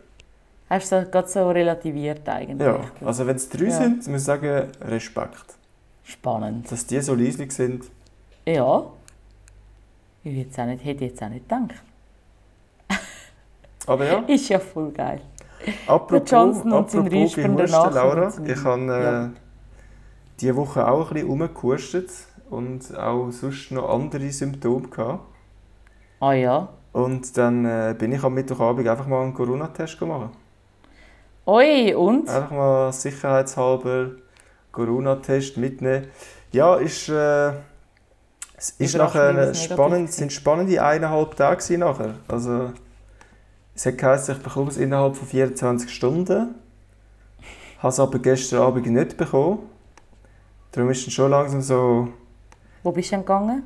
hast du das gerade so relativiert eigentlich. Ja, also wenn es drei Ja. sind, muss ich sagen, Respekt. Spannend. Dass die so leislich sind. Ja. Ich hätte jetzt auch nicht, hätte jetzt auch nicht gedacht. Aber ja. [LAUGHS] Ist ja voll geil. Apropos, Johnson und sein Nachbar Laura, ich habe äh, Ja. diese Woche auch ein bisschen rumgehustet und auch sonst noch andere Symptome gehabt. Ah ja. Und dann äh, bin ich am Mittwochabend einfach mal einen Corona-Test machen. Oi, und? Einfach mal sicherheitshalber Corona-Test mitnehmen. Ja, ist, äh, es ist nachher spannend, sind spannende eineinhalb Tage nachher. Also, es hat geheißen, ich bekomme es innerhalb von 24 Stunden. Habe es aber gestern Abend nicht bekommen. Darum ist es schon langsam so... Wo bist du denn gegangen?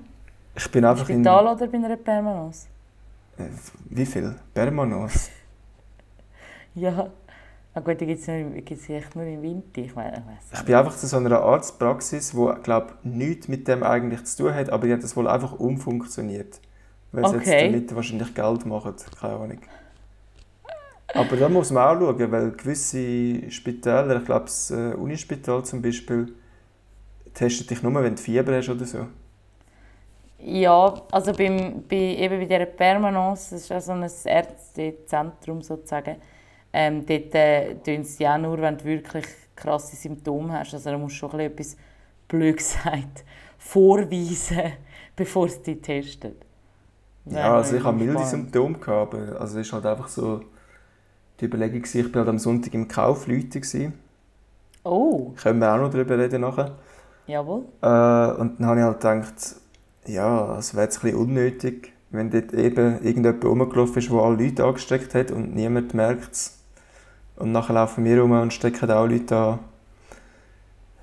Ich bin Im einfach in... Spital oder bei einer Permanence? Äh, Wie viel? Permanos? [LAUGHS] Ja. Ah gut, die gibt es echt nur im Winter. Ich meine, ich Ich bin einfach zu so einer Arztpraxis, die, glaube nichts mit dem eigentlich zu tun hat, aber die hat das wohl einfach umfunktioniert. Weil sie Okay. jetzt damit wahrscheinlich Geld machen, keine Ahnung. Aber da muss man auch schauen, weil gewisse Spitäler, ich glaube das äh, Unispital zum Beispiel, testet dich nur, wenn du Fieber hast oder so. Ja, also beim, bei, eben bei dieser Permanence, das ist ja so ein Ärztezentrum sozusagen, ähm, dort äh, tun sie ja nur, wenn du wirklich krasse Symptome hast. Also da musst du schon ein bisschen etwas, blöd [LAUGHS] gesagt, vorweisen, [LAUGHS] bevor sie dich testen. Ja, also ich habe milde. Symptome gehabt, aber also es ist halt einfach so die Überlegung ich war halt am Sonntag im Kaufleute gewesen. Oh, Können wir auch noch darüber reden nachher. Jawohl. Äh, und dann habe ich halt gedacht, ja, es wäre jetzt ein bisschen unnötig, wenn dort eben irgendjemand rumgelaufen ist, der alle Leute angesteckt hat und niemand merkt es. Und nachher laufen wir rum und stecken auch Leute an.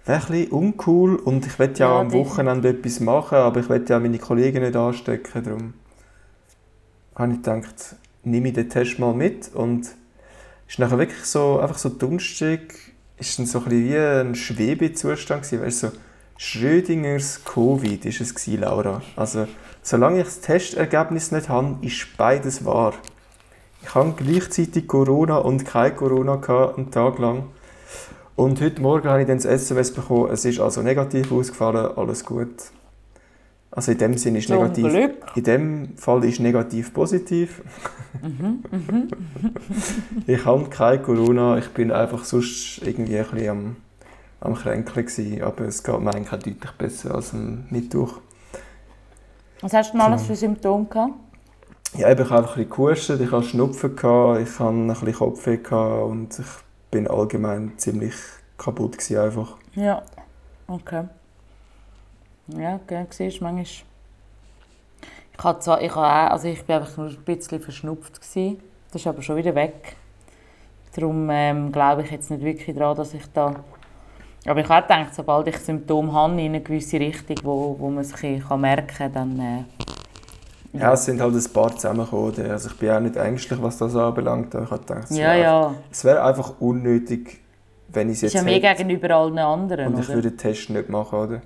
Wäre ein bisschen uncool und ich will ja, Ja, am. Wochenende etwas machen, aber ich will ja meine Kollegen nicht anstecken, darum habe ich gedacht, nehme ich den Test mal mit und es ist nachher wirklich so, einfach so dunstig, ist dann so ein bisschen wie ein Schwebezustand gewesen, weißt du, so Schrödingers Covid ist es gewesen, Laura. Also, solange ich das Testergebnis nicht habe, ist beides wahr. Ich habe gleichzeitig Corona und kein Corona gehabt, einen Tag lang. Und heute Morgen habe ich dann das SMS bekommen, es ist also negativ ausgefallen, alles gut. Also in dem Sinne ist Zum negativ. Glück. In dem Fall ist negativ positiv. ich habe kein Corona, ich bin einfach sonst irgendwie ein bisschen am, am Kränkeln gewesen, aber es geht mir eigentlich auch deutlich besser als am Mittwoch. Was hast du denn alles für Symptome gehabt? Ja, ich habe einfach ein bisschen gehustet, ich hatte Schnupfen, gehabt, ich hatte ein bisschen Kopfweh gehabt und ich bin allgemein ziemlich kaputt gewesen einfach. Ja. Okay. Ja, okay, siehst manchmal... Ich, habe zwar, ich, habe auch, also ich bin einfach nur ein bisschen verschnupft. Gewesen. Das ist aber schon wieder weg. Darum ähm, glaube ich jetzt nicht wirklich daran, dass ich da... Aber ich habe gedacht, sobald ich Symptome habe in eine gewisse Richtung, wo, wo man sich kann merken kann, dann... Äh, Ja, es sind halt ein paar zusammengekommen. Also ich bin auch nicht ängstlich, was das anbelangt. Ich habe gedacht, es ja, wäre ja. Es wäre einfach unnötig, wenn ich es jetzt ist ja mehr hätte gegenüber allen anderen, und ich oder? würde den Test nicht machen, oder?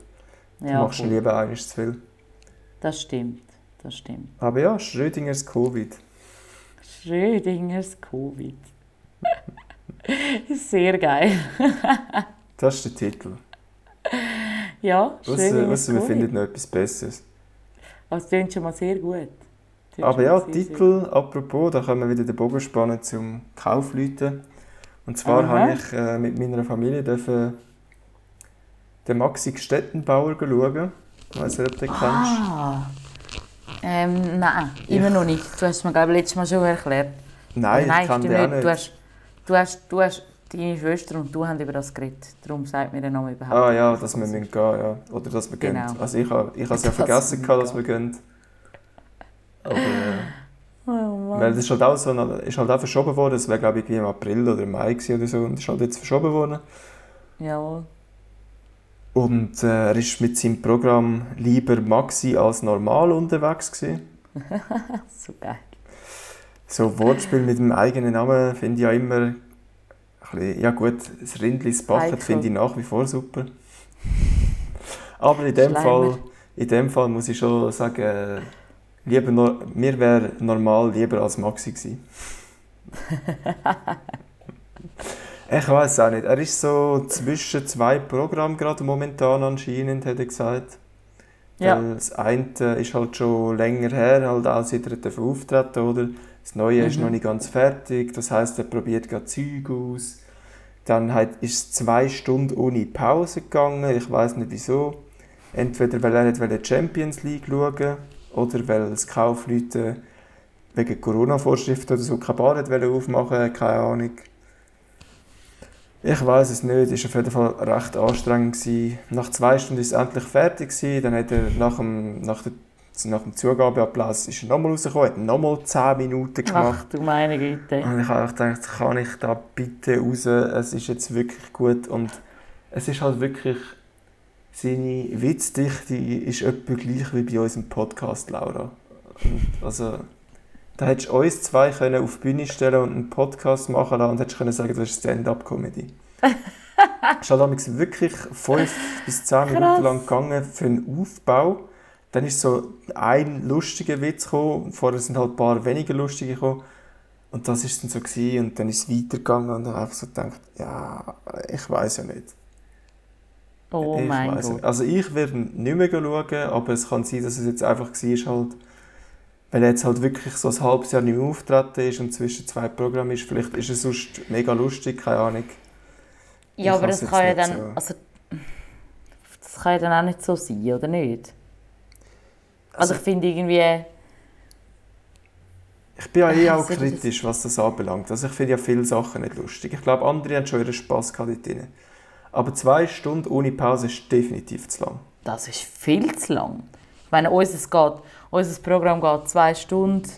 Du ja, machst gut. lieber eines zu viel. Das stimmt, das stimmt. Aber ja, Schrödingers Covid. Schrödingers Covid. [LAUGHS] Sehr geil. [LAUGHS] Das ist der Titel. Ja, Ausser, Schrödingers ausser wir finden noch etwas Besseres. Das klingt schon mal sehr gut. Aber ja, mal sehr, Titel, apropos, da können wir wieder den Bogen spannen zum Kaufleuten. Und zwar habe ich äh, mit meiner Familie dürfen den Maxi Stettenbauer schauen. Ich weiß nicht, ob du den kennst. Ah. Ähm, nein, immer noch nicht. Du hast es mir, glaube ich, letztes Mal schon erklärt. Nein, Oder ich kann den auch nicht. Du hast, du, hast, du hast deine Schwester und du haben über das geredet. Darum sagt mir der Name überhaupt Ah ja, nicht. dass wir müssen gehen, ja. Oder dass wir Genau. gehen. Also ich habe ich es ja vergessen, gehabt, dass wir gehen. Aber äh, Oh weil das ist halt auch so, ist halt auch verschoben worden. Es wäre glaube ich im April oder im Mai oder so und ist halt jetzt verschoben worden. Jawohl. Und äh, er ist mit seinem Programm lieber Maxi als normal unterwegs gewesen. [LAUGHS] So geil. So Wortspiel mit dem eigenen Namen finde ich ja immer bisschen, ja gut, das Rindlis Bachet Heikel. finde ich nach wie vor super. Aber in dem Schleimer. Fall, in dem Fall muss ich schon sagen, lieber no, mir wäre normal lieber als Maxi gewesen. [LAUGHS] ich weiß auch nicht. Er ist so zwischen zwei Programmen gerade momentan anscheinend, hat er gesagt. Ja. Das eine ist halt schon länger her, halt auch seit er auftreten oder Das Neue ist Mhm. noch nicht ganz fertig, das heißt, er probiert gerade Zeug aus. Dann halt ist es zwei Stunden ohne Pause gegangen, ich weiß nicht wieso. Entweder weil er nicht Champions League schauen oder weil das Kaufleute wegen Corona-Vorschriften oder so keine Bar aufmachen keine Ahnung. Ich weiß es nicht, es war auf jeden Fall recht anstrengend. Gewesen. Nach zwei Stunden ist es endlich fertig. Gewesen. Dann hat er nach dem, nach der, nach dem Zugabeapplaus ist er nochmal rausgekommen, hat nochmal 10 Minuten Ach gemacht. du meine Güte. Und ich habe gedacht, kann ich da bitte raus? Es ist jetzt wirklich gut. Und es ist halt wirklich, seine Witzdichte ist etwa gleich wie bei unserem Podcast, Laura. Und also, da hättest du uns zwei können auf die Bühne stellen und einen Podcast machen lassen und hättest können sagen, das ist Stand-up-Comedy. Es [LAUGHS] ist halt damals wirklich fünf bis zehn. Minuten lang gegangen für einen Aufbau. Dann ist so ein lustiger Witz gekommen, vorher sind halt ein paar weniger lustige gekommen. Und das ist dann so gewesen, und dann ist es weitergegangen und dann einfach so gedacht, ja, ich weiß ja nicht. Oh ich mein Gott. nicht. Also ich werde nicht mehr schauen, aber es kann sein, dass es jetzt einfach war, halt, weil er jetzt halt wirklich so ein halbes Jahr nicht mehr auftreten ist und zwischen zwei Programmen ist. Vielleicht ist es sonst mega lustig, keine Ahnung. Ja, Ich aber das kann ja dann. so. Also, das kann ja dann auch nicht so sein, oder nicht? Also, Also- ich finde irgendwie. Ich bin ja eh Ah, auch ich das- kritisch, was das anbelangt. Also ich finde ja viele Sachen nicht lustig. Ich glaube, andere haben schon ihren Spass gehabt dort. Aber zwei Stunden ohne Pause ist definitiv zu lang. Das ist viel zu lang. Ich meine, unser, geht, unser Programm geht zwei Stunden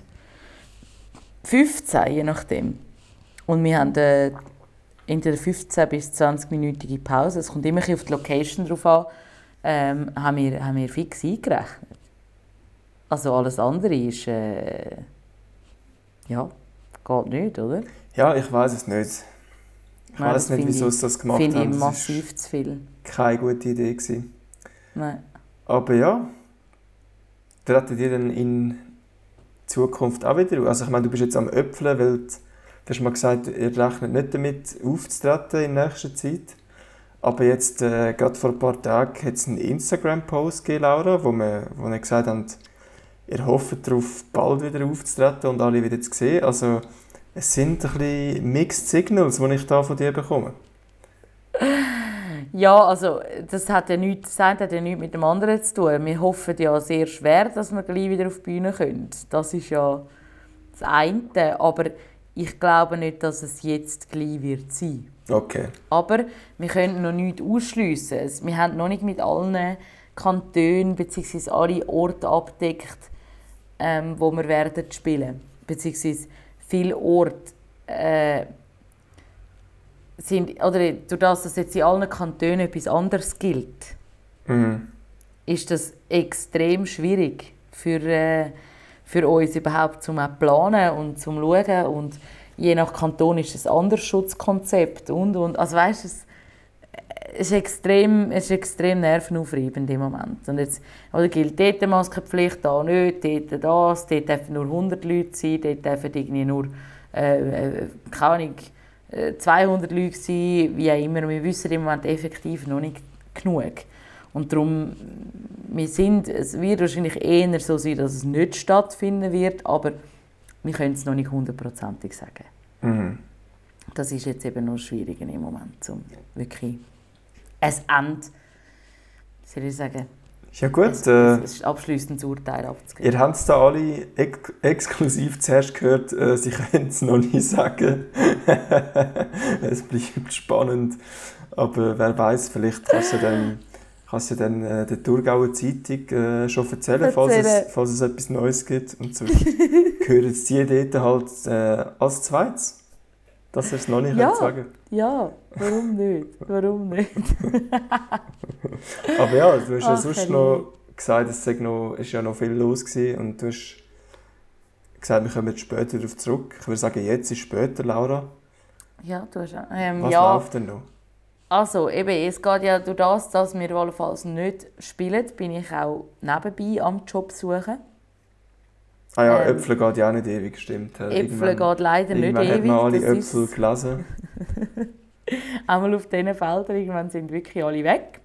15, je nachdem. Und wir haben äh, entweder 15 bis 20-minütige Pause. Es kommt immer auf die Location drauf an. Ähm, haben, wir, haben wir fix eingerechnet. Also alles andere ist... Äh, ja, geht nicht, oder? Ja, ich weiß es nicht. Ich Nein, weiß nicht, wieso finde sie das gemacht Finde haben. ich Das massiv zu viel. keine gute Idee. Gewesen. Nein. Aber ja, treten die dann in Zukunft auch wieder? Also ich meine, du bist jetzt am Öpfeln, weil du, du hast mal gesagt, ihr rechnet nicht damit aufzutreten in nächster Zeit. Aber jetzt, äh, gerade vor ein paar Tagen, hat es einen Instagram-Post gegeben, Laura, wo wir, wo wir gesagt haben, ihr hofft darauf, bald wieder aufzutreten und alle wieder zu sehen. Also es sind ein bisschen Mixed Signals, die ich da von dir bekomme. Ja, also das hat ja nichts, das eine hat ja nichts mit dem anderen zu tun. Wir hoffen ja sehr schwer, dass wir gleich wieder auf die Bühne können. Das ist ja das eine. Aber ich glaube nicht, dass es jetzt gleich wird sein. Okay. Aber wir können noch nichts ausschliessen. Es- Wir haben noch nicht mit allen Kantonen bzw. alle Orte abdeckt, ähm, wo wir werden spielen. Beziehungsweise viele Orte äh, sind, oder durch das, dass jetzt in allen Kantonen etwas anderes gilt, Mhm. ist das extrem schwierig für, äh, für uns überhaupt zum planen und zum schauen und je nach Kanton ist es ein anderes Schutzkonzept und und also weißt, es, es ist extrem es ist extrem nervenaufreibend im Moment und jetzt oder gilt dort eine Maskenpflicht da nicht dort das dort dürfen nur 100 Leute sein dort dürfen irgendwie nur äh, äh, keine Ahnung, äh, 200 Leute sein wie auch immer wir wissen im Moment effektiv noch nicht genug und darum, wir sind, es wird wahrscheinlich eher so sein, dass es nicht stattfinden wird, aber wir können es noch nicht hundertprozentig sagen. Mhm. Das ist jetzt eben noch schwieriger im Moment, um wirklich ein Ende, soll ich sagen, Ja gut, ein, äh, ein abschließendes Urteil abzugeben. Ihr habt es da alle ex exklusiv zuerst gehört, äh, sie können es noch nicht sagen. [LAUGHS] es bleibt spannend. Aber wer weiß, vielleicht kannst du dann, kannst du dann äh, der Thurgauer Zeitung äh, schon erzählen, Falls, es, falls es etwas Neues gibt. Und sonst [LAUGHS] hören es die dort halt äh, als zweites. Dass ihr es noch nicht Ja. sagen Ja, warum nicht? Warum nicht? [LAUGHS] Aber ja, du hast ja Ach, sonst Herrje. noch gesagt, es sei noch, ist ja noch viel los gewesen und du hast gesagt, wir kommen jetzt später darauf zurück. Ich würde sagen, jetzt ist später, Laura. Ja, du hast ähm, Was ja, läuft denn noch? Also, eben, es geht ja durch das, dass wir allenfalls nicht spielen, bin ich auch nebenbei am Job suchen. Ah ja, Ähm, Äpfel geht ja auch nicht ewig, stimmt. Äh, Äpfel geht leider nicht ewig. hat man alle Äpfel ist gelesen. [LAUGHS] einmal auf diesen Feldern, irgendwann sind wirklich alle weg.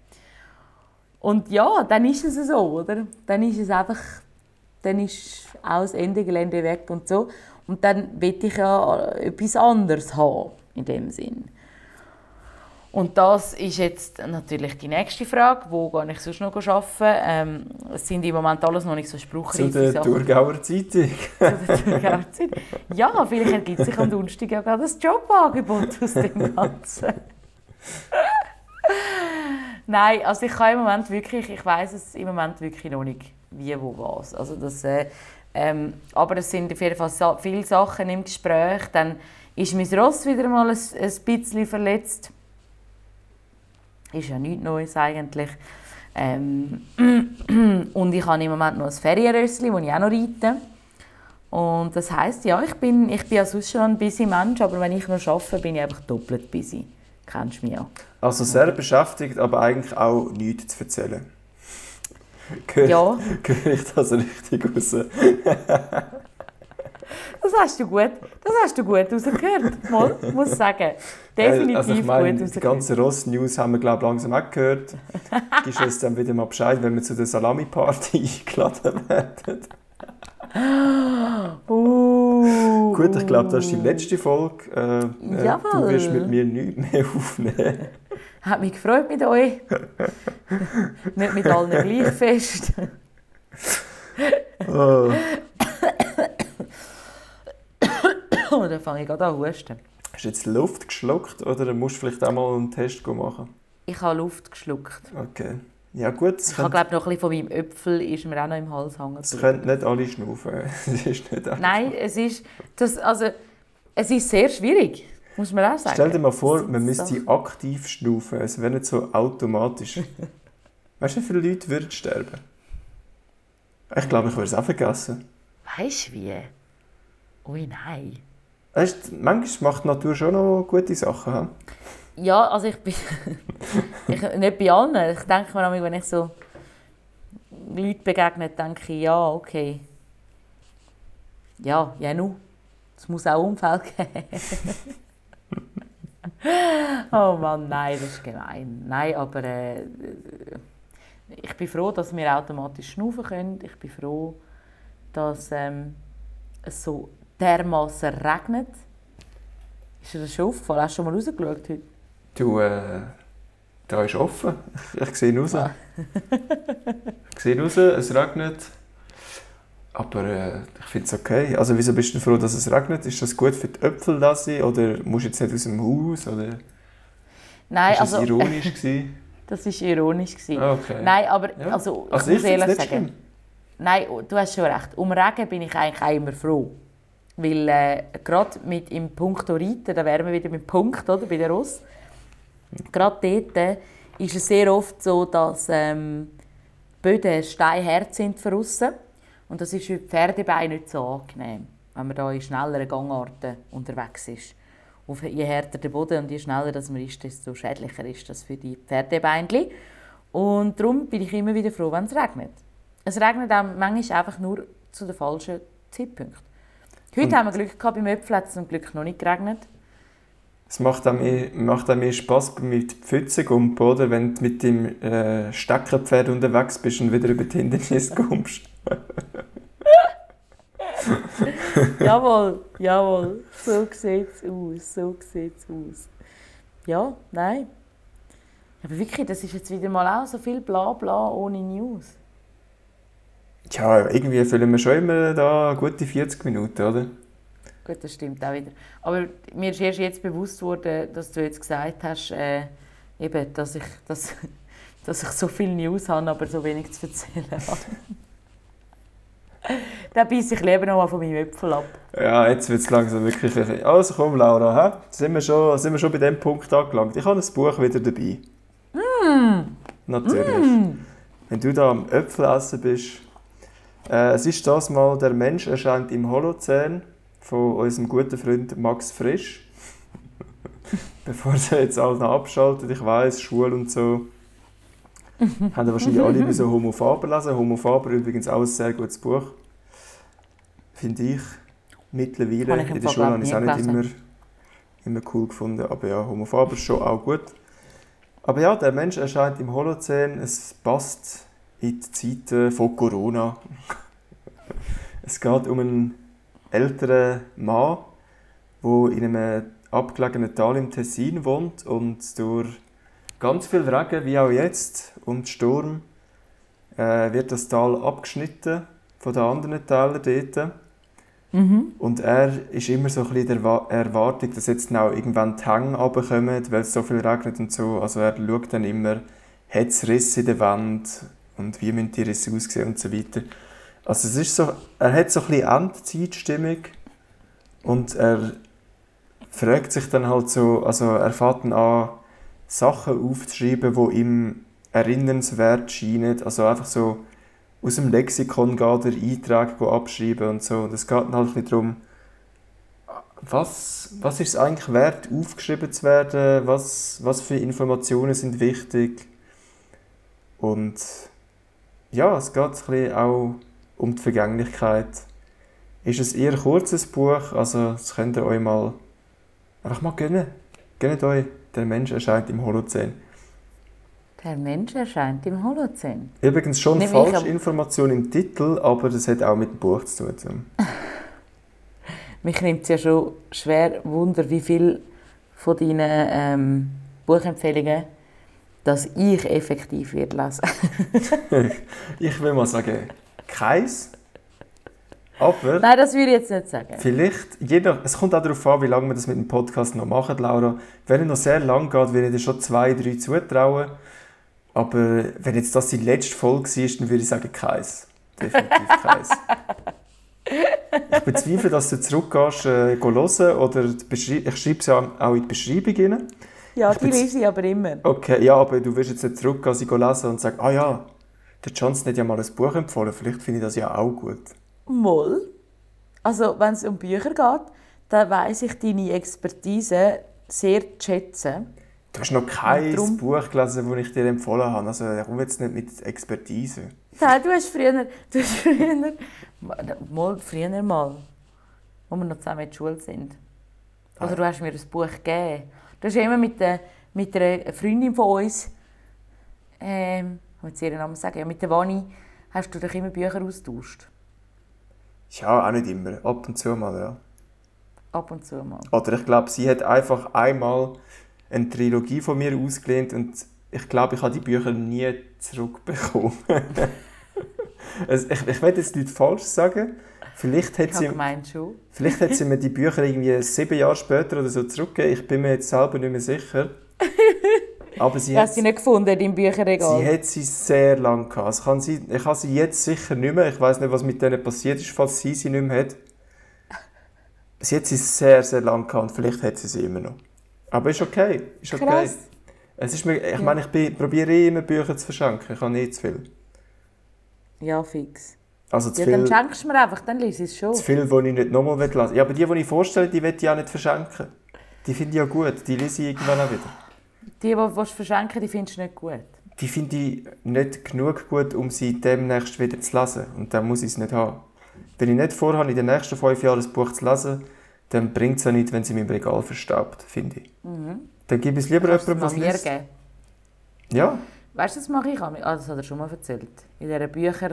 Und ja, dann ist es so, oder? Dann ist es einfach, dann ist auch das Ende Gelände weg und so. Und dann will ich ja etwas anderes haben, in dem Sinn. Und das ist jetzt natürlich die nächste Frage, wo gehe ich sonst noch arbeiten? Ähm, es sind im Moment alles noch nicht so Zu spruchreife der. Thurgauer Zeitung. Zu der Thurgauer. Ja, vielleicht ergibt sich am Donnerstag ja gerade ein Jobangebot aus dem Ganzen. Nein, also ich kann im Moment wirklich, ich weiß es im Moment wirklich noch nicht, wie, wo, was. Also das, äh, ähm, aber es sind auf jeden Fall viele Sachen im Gespräch. Dann ist mein Ross wieder mal ein, ein bisschen verletzt. Ist ja nichts Neues eigentlich. Ähm, [CLEARS THROAT] und ich habe im Moment noch ein Ferienrössli, das ich auch noch reite. Und das heisst, ja, ich bin, ich bin ja sonst schon ein busy Mensch, aber wenn ich noch arbeite, bin ich einfach doppelt busy. Kennst du mich ja. Also sehr beschäftigt, aber eigentlich auch nichts zu erzählen. Gehör, Ja, Gehöre ich das richtig raus? [LAUGHS] das hast du gut, das hast du gut rausgehört. Mal, muss ich sagen. Definitiv also ich meine, gut die ganze Ross-News haben wir glaube langsam auch gehört. Gibst du uns dann wieder mal Bescheid, wenn wir zu der Salami-Party [LAUGHS] eingeladen werden? Uh, Gut, ich glaube, das ist die letzte Folge. Äh, äh, Jawohl. du wirst mit mir nichts mehr [LAUGHS] aufnehmen. Hat mich gefreut mit euch. [LAUGHS] Nicht mit allen gleich fest. Oh. Oh, dann fange ich gerade an zu husten. Hast du jetzt Luft geschluckt oder musst du vielleicht auch mal einen Test machen? Ich habe Luft geschluckt. Okay. Ja gut, Ich habe, können, glaube noch ein bisschen von meinem Äpfel ist mir auch noch im Hals hängen. es können nicht alle schnaufen. [LAUGHS] Es ist nicht einfach. Nein, es ist, das, also, es ist sehr schwierig, muss man auch sagen. Stell dir mal vor, man müsste ist aktiv schnaufen. Es wäre nicht so automatisch. [LAUGHS] weißt du, wie viele Leute würden sterben? Ich glaube, ich würde es auch vergessen. Weißt du wie? Ui, nein. Weißt, manchmal macht die Natur schon noch gute Sachen. hm? Ja, also ich bin. [LAUGHS] ich, nicht bei allen. Ich denke mir, manchmal, wenn ich so Leute begegne, denke ich, ja, okay. Ja, ja, nu. Es muss auch Unfälle geben. [LAUGHS] oh Mann, nein, das ist gemein. Nein, aber äh, ich bin froh, dass wir automatisch schnaufen können. Ich bin froh, dass ähm, es so dermaßen regnet. Ist dir das schon aufgefallen? Hast du schon mal rausgeschaut heute? Du, äh, da ist offen. Ich, [LAUGHS] ich sehe raus. Ah. ich sehe raus, es regnet. Aber äh, ich finde es okay. Also wieso bist du froh, dass es regnet? Ist das gut für die Äpfel, dass sie? Oder musst du jetzt nicht aus dem Haus? Oder Nein, ist das also ironisch gewesen? [LAUGHS] das war ironisch. Gewesen. Okay. Nein, aber Ja. also, ich Also ich muss ehrlich sagen, schlimm. nein, du hast schon recht. Um Regen bin ich eigentlich auch immer froh. Weil äh, gerade mit im Punkt Reiten, da wären wir wieder mit Punkt, oder, bei der Ross. Gerade dort äh, ist es sehr oft so, dass ähm, Böden steinhart sind von aussen. Und das ist für Pferdebeine nicht so angenehm, wenn man da in schnelleren Gangarten unterwegs ist. Und je härter der Boden und je schneller das man ist, desto schädlicher ist das für die Pferdebeinchen. Und darum bin ich immer wieder froh, wenn es regnet. Es regnet auch manchmal einfach nur zu den falschen Zeitpunkten. Heute haben wir Glück gehabt, beim Äpfel hat es zum Glück noch nicht geregnet. Es macht auch mehr, macht auch mehr Spass mit Pfützengumpen, oder? Wenn du mit dem äh, Steckerpferd unterwegs bist und wieder über die Hindernisse kommst. [LAUGHS] [LAUGHS] jawohl, jawohl, so sieht es aus, so sieht es aus. Ja, nein. Aber wirklich, das ist jetzt wieder mal auch so viel Blabla ohne News. Tja, irgendwie füllen wir schon immer da gute 40 Minuten, oder? Gut, das stimmt auch wieder. Aber mir ist erst jetzt bewusst worden, dass du jetzt gesagt hast, äh, eben, dass, ich, dass, [LAUGHS] dass ich so viel News habe, aber so wenig zu erzählen habe. [LAUGHS] da beiße ich lieber noch mal von meinem Äpfel ab. Ja, jetzt wird es langsam wirklich... Also komm, Laura, hä? Sind, wir schon, sind wir schon bei dem Punkt angelangt? Ich habe ein Buch wieder dabei. Natürlich. Wenn du da am Äpfel essen bist. Äh, es ist das mal «Der Mensch erscheint im Holozän» von unserem guten Freund Max Frisch. [LAUGHS] Bevor er jetzt alle noch abschaltet, ich weiß schwul und so. [LAUGHS] haben wahrscheinlich alle müssen Homo Faber lesen. Homo Faber übrigens auch ein sehr gutes Buch. Finde ich. Mittlerweile. Ich In der Schule habe ich es auch nicht immer, immer cool gefunden. Aber ja, Homo Faber ist schon auch gut. Aber ja, der Mensch erscheint im Holozän. Es passt in die Zeiten von Corona. es geht um einen älteren Mann, der in einem abgelegenen Tal im Tessin wohnt und durch ganz viel Regen, wie auch jetzt, und Sturm, äh, wird das Tal abgeschnitten von den anderen Tälern dort. Und er ist immer so ein bisschen der Wa- Erwartung, dass jetzt auch irgendwann die Hänge runterkommen, weil es so viel regnet und so. Also er schaut dann immer, hat es Risse in der Wand und wie müssen die Risse aussehen und so weiter. Also es ist so, er hat so ein bisschen Endzeitstimmung und er fragt sich dann halt so, also er fängt dann an, Sachen aufzuschreiben, die ihm erinnernswert scheinen. Also einfach so aus dem Lexikon geht er Einträge abschreiben und so. Und es geht dann halt ein bisschen darum, was, was ist es eigentlich wert, aufgeschrieben zu werden? Was, was für Informationen sind wichtig? Und ja, es geht ein bisschen auch um die Vergänglichkeit. Ist ein eher kurzes Buch, also das könnt ihr euch mal einfach mal gönnen. Gönnt euch, der Mensch erscheint im Holozän. Der Mensch erscheint im Holozän. Übrigens schon wirklich, Falschinformation im Titel, aber das hat auch mit dem Buch zu tun. [LAUGHS] Mich nimmt es ja schon schwer Wunder, wie viel von deinen ähm, Buchempfehlungen dass ich effektiv wird lesen. [LAUGHS] Ich will mal sagen, keins. Aber Nein, das würde ich jetzt nicht sagen. vielleicht, jeder, es kommt auch darauf an, wie lange wir das mit dem Podcast noch machen, Laura. Wenn er noch sehr lang geht, würde ich dir schon zwei, drei zutrauen. Aber wenn jetzt das die letzte Folge war, dann würde ich sagen, keins. Definitiv keins. Ich bezweifle, dass du zurückgehst, äh, hören oder ich schreibe es ja auch in die Beschreibung rein. Ja, Ich die lese ich aber immer. Okay, ja, aber du wirst jetzt nicht zurückgehen, sie go lesen und sagen, ah ja, der Johnson hat ja mal ein Buch empfohlen, vielleicht finde ich das ja auch gut. Moll. Also, wenn es um Bücher geht, dann weiss ich deine Expertise sehr zu schätzen. Du hast noch kein Drum- Buch gelesen, das ich dir empfohlen habe. Also komm jetzt nicht mit Expertise. Nein, du hast früher, du hast früher, mal, früher mal, als wir noch zusammen in der Schule sind. Oder du hast mir ein Buch gegeben. Du hast immer mit, der, mit einer Freundin von uns, ähm, ich jetzt ihren Namen sagen, ja, mit der Vani, hast du doch immer Bücher austauscht. Ja, auch nicht immer. Ab und zu mal, ja. Ab und zu mal. Oder ich glaube, sie hat einfach einmal eine Trilogie von mir ausgelehnt und ich glaube, ich habe die Bücher nie zurückbekommen. [LAUGHS] es, ich, ich will jetzt nicht falsch sagen. Vielleicht hat, Ich sie, gemeint schon. vielleicht hat sie mir die Bücher irgendwie sieben Jahre später oder so zurückgegeben. Ich bin mir jetzt selber nicht mehr sicher. [LAUGHS] Aber sie habe sie nicht gefunden im Bücherregal. sie hat sie sehr lange gehabt. Also kann sie, ich habe sie jetzt sicher nicht mehr. Ich weiß nicht, was mit denen passiert ist, falls sie sie nicht mehr hat. Sie hat sie sehr, sehr lange gehabt und vielleicht hat sie sie immer noch. Aber ist okay. Ist okay. Krass. Es ist mir, ich meine, ich probiere eh immer Bücher zu verschenken. Ich habe nicht zu viel. Ja, fix. Also zu Ja, dann viel, schenkst du mir einfach, dann lese ich es schon. zu viel, die ich nicht nochmal lesen will. Ja, aber die, die ich vorstelle, die will ich auch nicht verschenken. Die finde ich ja gut. Die lese ich irgendwann auch wieder. Die, die du verschenken die findest du nicht gut. Die finde ich nicht genug gut, um sie demnächst wieder zu lesen. Und dann muss ich es nicht haben. Wenn ich nicht vorhabe, in den nächsten fünf Jahren ein Buch zu lesen, dann bringt es ja nicht, wenn sie in meinem Regal verstaubt, finde ich. Dann gebe ich es lieber Mhm. Jemandem, was mir liest. geben? Ja, Weißt du, das mache ich auch. Ah, das hat er schon mal erzählt. In dieser Bücher...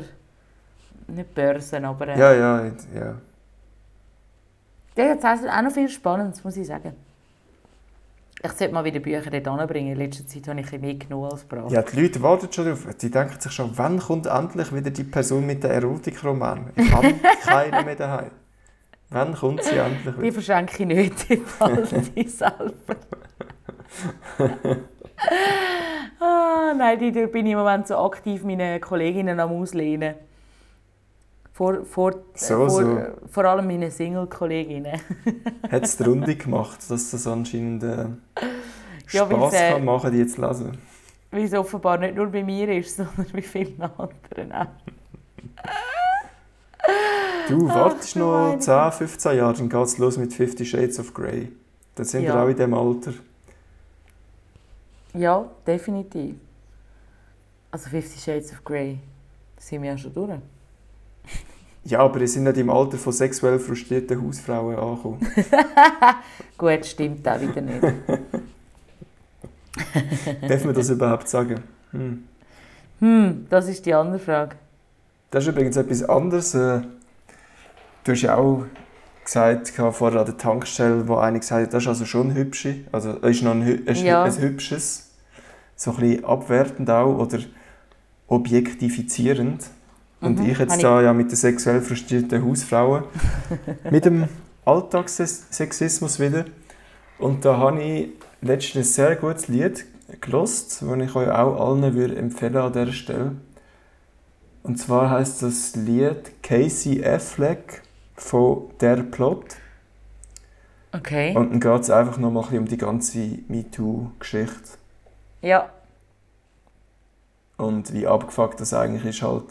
Nicht Börsen, aber... Äh, ja, ja, ja. Ja, jetzt heisst auch noch viel Spannendes, muss ich sagen. Ich sollte mal wieder Bücher dort anbringen. In letzter Zeit habe ich mehr genommen als gebracht. Ja, die Leute warten schon darauf. Die denken sich schon, wann kommt endlich wieder die Person mit den Erotikroman? Ich habe [LAUGHS] keinen mehr daheim. Wann kommt sie endlich Die wieder? verschenke ich nicht, die behalte [LAUGHS] selber. ah, nein, die, da bin ich im Moment so aktiv meine Kolleginnen am Auslehnen. Vor, vor, So, vor, so. vor allem meine Single-Kolleginnen. [LAUGHS] Hat es die Runde gemacht, dass das anscheinend äh, Ja, Spass äh, kann machen, die jetzt lesen? Weil es offenbar nicht nur bei mir ist, [LAUGHS] sondern bei vielen anderen auch. Du wartest du noch meine 10, 15 Jahre, dann geht es los mit Fifty Shades of Grey. Dann sind wir Ja. auch in diesem Alter. Ja, definitiv. Also Fifty Shades of Grey, sind wir ja schon durch. [LAUGHS] Ja, aber wir sind nicht im Alter von sexuell frustrierten Hausfrauen angekommen. [LAUGHS] Gut, stimmt auch wieder nicht. [LAUGHS] Darf man das überhaupt sagen? Hm. Hm, das ist die andere Frage. Das ist übrigens etwas anderes. Äh, Du hast ja auch gesagt vorher an der Tankstelle, wo einer gesagt hat, das ist also schon ein hübsche, also ist noch ein, ein, Ja. ein hübsches, so ein bisschen abwertend auch oder objektifizierend. Und Mhm, ich jetzt da ja mit den sexuell frustrierten Hausfrauen, [LAUGHS] mit dem Alltagssexismus wieder. Und da habe ich letztens ein sehr gutes Lied gelost, das ich euch auch allen würde empfehlen an dieser Stelle. Und zwar heißt das Lied Casey Affleck von Der Plot. Okay. Und dann geht es einfach noch mal ein um die ganze MeToo-Geschichte. Ja, Und wie abgefuckt das eigentlich ist halt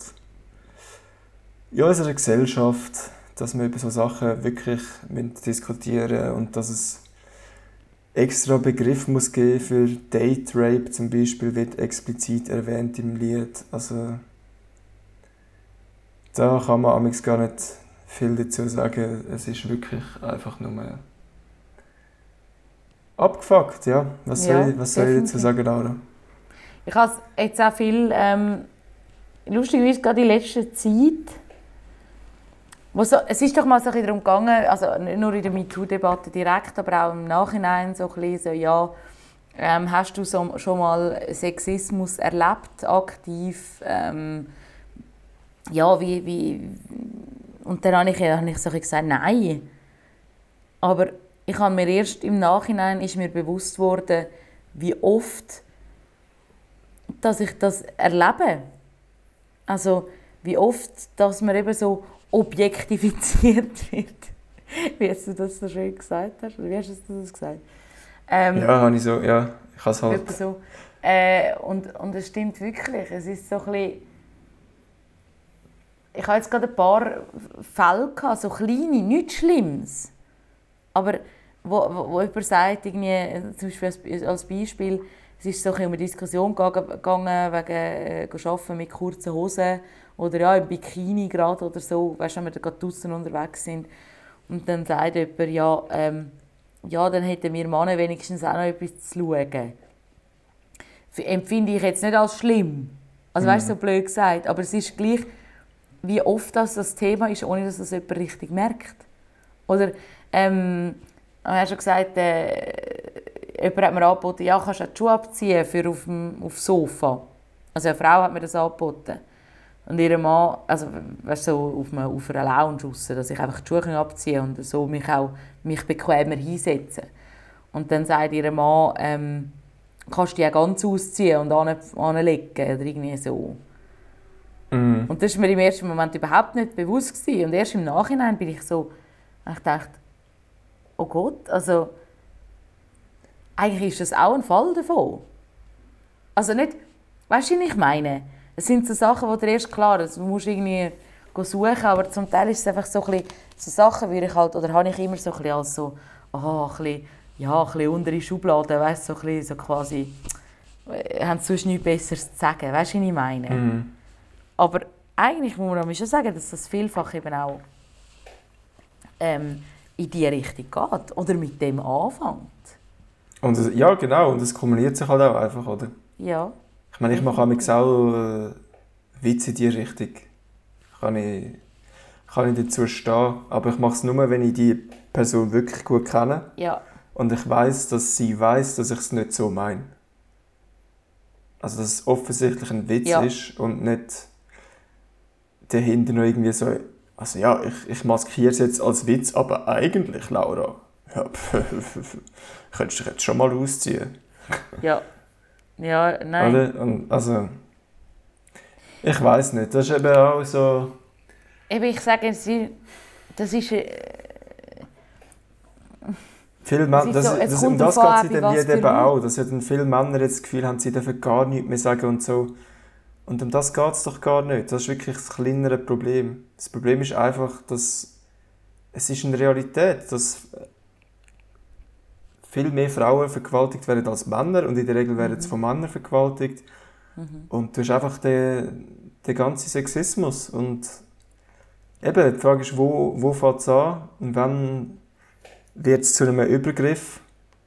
in unserer Gesellschaft, dass wir über so Sachen wirklich diskutieren und dass es extra Begriff muss geben für Date Rape zum Beispiel wird explizit erwähnt im Lied. Also da kann man amigs gar nicht viel dazu sagen. Es ist wirklich einfach nur abgefuckt, ja. Was soll, Ja, ich, was soll ich dazu sagen, Laura? ich habe jetzt auch viel, ähm, lustigerweise gerade in letzter Zeit, so, es ist doch mal so darum gegangen, also nicht nur in der MeToo-Debatte direkt, aber auch im Nachhinein so so, ja, ähm, hast du so, schon mal Sexismus erlebt, aktiv? Ähm, ja, wie, wie, und dann habe ich, habe ich so gesagt, nein. Aber ich habe mir erst im Nachhinein ist mir bewusst worden, wie oft dass ich das erlebe. Also wie oft, dass man eben so objektifiziert [LAUGHS] wird. wie hast du das so schön gesagt hast? Oder wie hast du das gesagt? Ähm, ja, habe ich so, ja, ich habe es halt. So. Äh, und, und es stimmt wirklich. Es ist so ein bisschen, ich habe jetzt gerade ein paar Fälle gehabt, so kleine, nichts Schlimmes. Aber wo, wo, wo jemand sagt, irgendwie, zum Beispiel als Beispiel, es ist so ein um eine Diskussion gegangen wegen äh, Arbeiten mit kurzen Hosen oder ja, im Bikini gerade oder so, weißt, wenn wir gerade draußen unterwegs sind. Und dann sagt jemand, ja, ähm, ja, dann hätten wir Männer wenigstens auch noch etwas zu schauen. Empfinde ich jetzt nicht als schlimm. Also, weißt du, so mhm. blöd gesagt. Aber es ist gleich, wie oft das, das Thema ist, ohne dass das jemand richtig merkt. Oder, ähm, ich habe schon gesagt, äh, jemand hat mir angeboten, ja, kannst du die Schuhe abziehen für auf dem aufs Sofa. Also eine Frau hat mir das angeboten. Und ihr Mann, also weißt, so auf, einer, auf einer Lounge raus, dass ich einfach die Schuhe abziehen und so mich auch mich bequemer hinsetzen. Und dann sagt ihr Mann, ähm, kannst du die auch ganz ausziehen und an, anlegen oder irgendwie so. Mm. Und das war mir im ersten Moment überhaupt nicht bewusst gewesen. und erst im Nachhinein bin ich so, ich dachte, oh Gott, also eigentlich ist das auch ein Fall davon. Also nicht, weißt du, was ich meine? Es sind so Sachen, die dir erst klar sind. Du musst irgendwie suchen, aber zum Teil ist es einfach so ein bisschen, so Sachen würde ich halt, oder habe ich immer so ein bisschen als so, oh, ein bisschen, ja, ein bisschen untere Schubladen, weißt so ein bisschen so quasi, äh, haben sonst nichts Besseres zu sagen, weißt du, was ich meine? Mhm. Aber eigentlich muss man schon sagen, dass das vielfach eben auch ähm, in die Richtung geht oder mit dem anfängt. Und es, ja, genau, und es kumuliert sich halt auch einfach, oder? Ja. Ich meine, ich mache auch auch äh, Witze in diese Richtung. Kann ich, kann ich dazu stehen, aber ich mache es nur, wenn ich die Person wirklich gut kenne. Ja. Und ich weiß, dass sie weiß, dass ich es nicht so meine. Also, dass es offensichtlich ein Witz ja. ist und nicht dahinter noch irgendwie so. Also, ja, ich, ich maskiere es jetzt als Witz, aber eigentlich, Laura, ja, [LAUGHS] könntest du dich jetzt schon mal ausziehen. Ja. Ja, nein. Oder? Und also, ich weiß nicht, das ist eben auch so... Eben, ich sage, das ist... Äh, Viele Männer, das, so, das, um das geht es in dem Lied eben auch, dass ja dann viele Männer jetzt das Gefühl haben, sie dürfen gar nichts mehr sagen und so. Und um das geht es doch gar nicht. Das ist wirklich das kleinere Problem. Das Problem ist einfach, dass es ist eine Realität, dass viel mehr Frauen vergewaltigt werden als Männer und in der Regel werden sie von Männern vergewaltigt. Mhm. Und du hast einfach den, den ganzen Sexismus. Und eben, die Frage ist, wo, wo fängt es an und wann wird es zu einem Übergriff?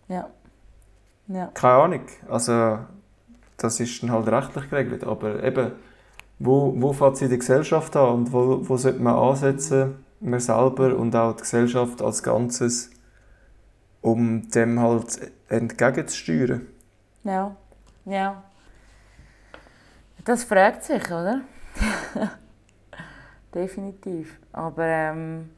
Ja. ja. Keine Ahnung. Also, das ist dann halt rechtlich geregelt. Aber eben, wo, wo fängt es in der Gesellschaft an und wo, wo sollte man ansetzen, man selber und auch die Gesellschaft als Ganzes, um dem halt entgegenzusteuern. Ja, ja. Das fragt sich, oder? [LAUGHS] Definitiv. Aber ähm,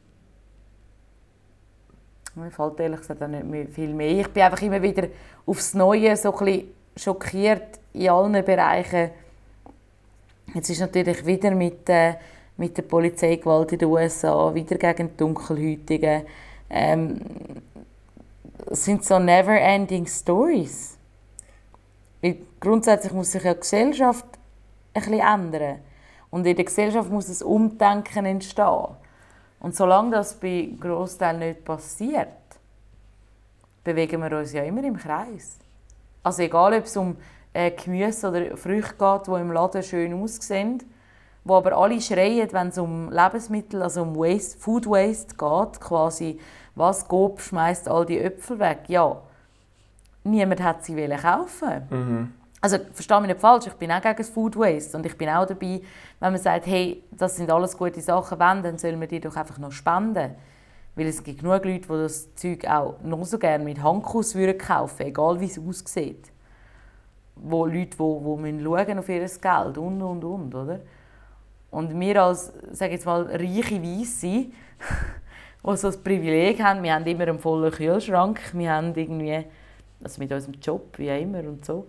mir fällt ehrlich gesagt auch nicht mehr viel mehr. Ich bin einfach immer wieder aufs Neue so ein schockiert in allen Bereichen. Jetzt ist natürlich wieder mit, äh, mit der Polizeigewalt in den USA, wieder gegen die Dunkelhäutigen. Ähm, sind so never-ending Stories. Weil grundsätzlich muss sich ja die Gesellschaft ein bisschen ändern. Und in der Gesellschaft muss ein Umdenken entstehen. Und solange das bei Großteilen nicht passiert, bewegen wir uns ja immer im Kreis. Also egal, ob es um äh, Gemüse oder Früchte geht, die im Laden schön aussehen, wo aber alle schreien, wenn es um Lebensmittel, also um Waste, Food Waste geht, quasi was Gob schmeißt all die Äpfel weg. Ja, niemand hat sie kaufen. Mhm. Also verstehe mich nicht falsch, ich bin auch gegen das Food Waste und ich bin auch dabei, wenn man sagt, hey, das sind alles gute Sachen, wenn, dann sollen wir die doch einfach noch spenden. Weil es gibt genug Leute, die das Zeug auch noch so gerne mit Handkuss würden kaufen egal wie es aussieht. Wo Leute, die, die schauen auf ihr Geld und, und, und, oder? Und wir als, sage jetzt mal, reiche Weisse, [LAUGHS] die so das Privileg haben, wir haben immer einen vollen Kühlschrank, wir haben irgendwie, also mit unserem Job, wie immer und so.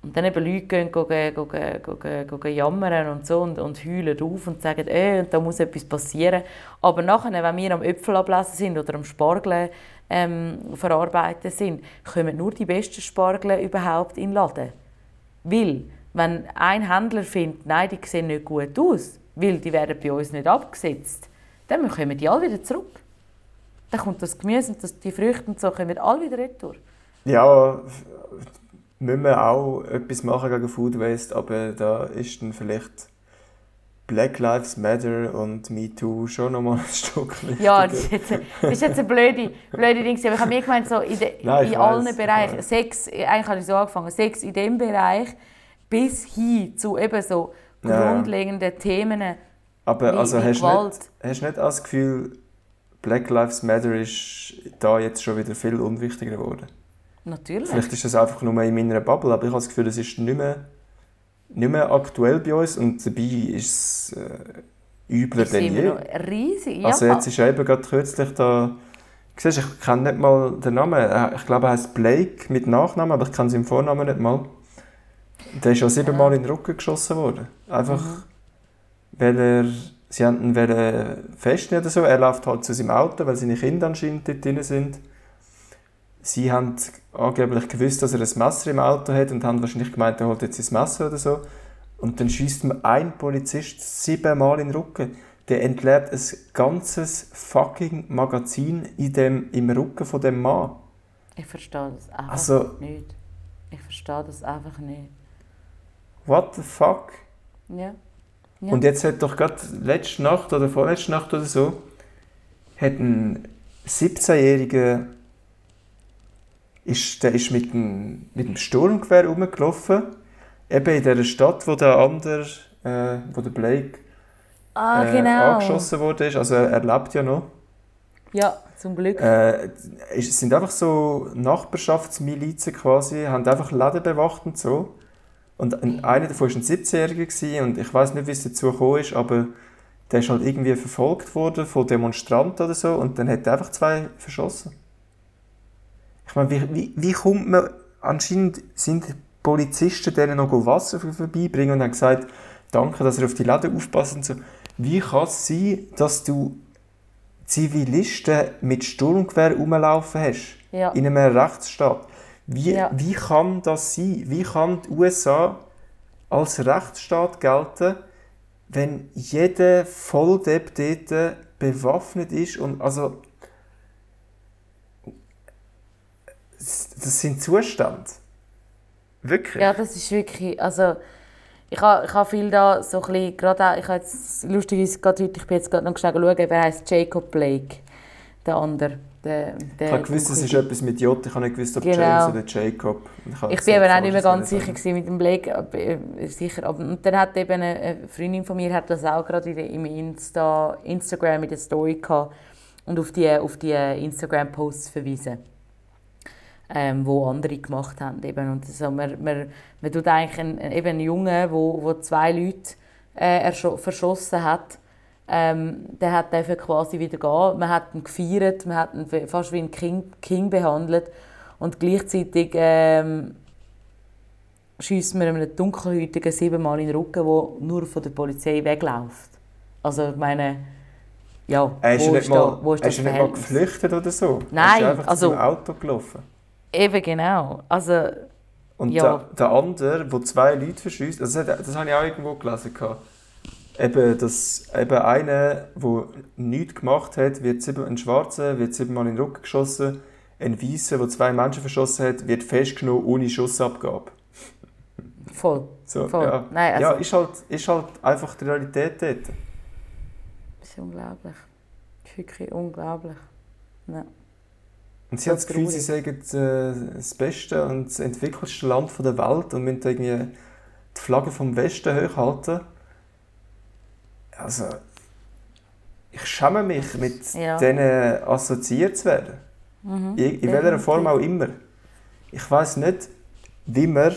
Und dann eben Leute gehen, gehen, gehen, gehen, gehen jammern und so und, und heulen auf und sagen, äh, da muss etwas passieren. Aber nachher, wenn wir am Äpfel ablesen sind oder am Spargel ähm, verarbeiten sind, kommen nur die besten Spargel überhaupt in den Laden. Weil, wenn ein Händler findet, nein, die sehen nicht gut aus, weil die werden bei uns nicht abgesetzt, dann kommen die alle wieder zurück. Dann kommt das Gemüse und das, die Früchte und so kommen alle wieder retour. Ja, müssen wir auch etwas machen gegen Food Waste, aber da ist dann vielleicht Black Lives Matter und MeToo schon nochmal ein Stück wichtiger. Ja, das ist jetzt, das ist jetzt eine blöde, blöde Ding. Aber ich habe mir gemeint, so in, de, Nein, in allen weiss, Bereichen, Sex, eigentlich habe ich so angefangen, Sex in dem Bereich bis hin zu eben so grundlegenden ja. Themen Aber wie, also wie hast, Gewalt. Nicht, hast du nicht das Gefühl, Black Lives Matter ist da jetzt schon wieder viel unwichtiger geworden? Natürlich. Vielleicht ist das einfach nur in meiner Bubble, aber ich habe das Gefühl, es ist nicht mehr, nicht mehr aktuell bei uns und dabei ist es äh, übler ist denn je. riesig, ja. Also jetzt ist eben gerade kürzlich da, siehst, ich kenne nicht mal den Namen, ich glaube er heißt Blake mit Nachnamen, aber ich kenne seinen Vornamen nicht mal. Der ist ja siebenmal in den Rücken geschossen worden. Einfach, mhm. weil er, sie haben ihn festnehmen oder so, er läuft halt zu seinem Auto, weil seine Kinder anscheinend dort drin sind sie haben angeblich gewusst, dass er ein Messer im Auto hat und haben wahrscheinlich gemeint, er holt jetzt sein Messer oder so. Und dann schießt mir ein Polizist siebenmal in den Rücken. Der entleert ein ganzes fucking Magazin in dem, im Rücken von dem Mann. Ich verstehe das einfach also, nicht. Ich verstehe das einfach nicht. What the fuck? Ja. ja. Und jetzt hat doch gerade letzte Nacht oder vorletzte Nacht oder so, hat ein 17-jähriger ist, der ist mit dem, mit dem Sturmgewehr rumgelaufen. Eben in der Stadt, wo der andere, äh, wo der Blake ah, äh, genau. angeschossen wurde. Also er, er lebt ja noch. Ja, zum Glück. Äh, es sind einfach so Nachbarschaftsmilizen quasi, haben einfach Läden bewacht und so. Und einer davon war ein 17-Jähriger und ich weiß nicht, wie es dazu gekommen ist, aber der ist halt irgendwie verfolgt worden von Demonstranten oder so und dann hat er einfach zwei verschossen. Ich meine, wie, wie, wie kommt man, anscheinend sind Polizisten denen noch Wasser vorbeibringen und haben gesagt, danke, dass ihr auf die Läden aufpasst und so. Wie kann es sein, dass du Zivilisten mit Sturmgewehr rumlaufen hast? Ja. In einem Rechtsstaat. Wie, ja. wie kann das sein? Wie kann die USA als Rechtsstaat gelten, wenn jeder Volldepp dort bewaffnet ist und also das sind Zustände. Wirklich? Ja, das ist wirklich, also ich habe, ich habe viel da so ein bisschen, gerade auch, ich habe jetzt, lustigerweise gerade heute, ich bin jetzt gerade noch schnell schauen, wer heißt Jacob Blake, der andere. Der, der ich habe gewusst, es ist etwas mit J, ich habe nicht gewusst, ob genau. James oder Jacob. Ich, ich bin eben auch nicht mehr ganz sicher gewesen mit dem Blake, aber, äh, sicher, aber und dann hat eben eine Freundin von mir hat das auch gerade im Insta, Instagram in der Story gehabt und auf die, auf die Instagram-Posts verwiesen ähm, wo andere gemacht haben. Eben. Und so, man, man, man tut eigentlich einen, eben einen Jungen, wo, wo zwei Leute äh, verschossen hat, ähm, der hat quasi wieder gehen. Man hat ihn gefeiert, man hat ihn fast wie ein King, King behandelt und gleichzeitig ähm, schießt man einem Dunkelhäutigen siebenmal in den Rücken, der nur von der Polizei wegläuft. Also ich meine, ja, er wo, ist, mal, wo ist das Er ist nicht mal geflüchtet oder so? Nein, ist einfach also, zum Auto gelaufen? Eben genau. Also, und ja. der, der andere, der zwei Leute verschießt, also das, das habe ich auch irgendwo gelesen. Eben, dass eben einer, der nichts gemacht hat, wird sieben, ein Schwarzer wird siebenmal in den Rücken geschossen, ein Weißer, der zwei Menschen verschossen hat, wird festgenommen ohne Schussabgabe. Voll. So, Voll. Ja, Nein, also, ja ist, halt, ist halt einfach die Realität dort. Das ist unglaublich. Das ist wirklich unglaublich. Ja. Und sie haben das Gefühl, sie sagen äh, das beste und das entwickelste Land der Welt und müssen irgendwie die Flagge vom Westen hochhalten. Also, ich schäme mich, mit ja. denen assoziiert zu werden. Mhm, in, in welcher Form auch immer. Ich weiß nicht, wie man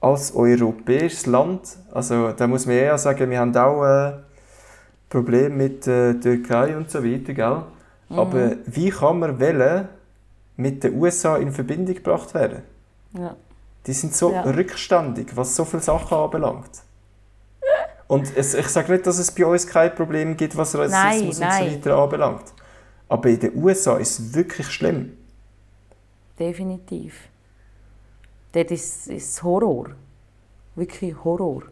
als europäisches Land, also da muss man eher sagen, wir haben auch äh, Probleme mit der äh, Türkei und so weiter, gell? Mhm. Aber wie kann man wählen mit den USA in Verbindung gebracht werden? Ja. Die sind so ja. rückständig, was so viele Sachen anbelangt. Und es, ich sage nicht, dass es bei uns kein Problem gibt, was Rassismus nein, nein. und so weiter anbelangt. Aber in den USA ist es wirklich schlimm. Definitiv. Dort ist es Horror. Wirklich Horror.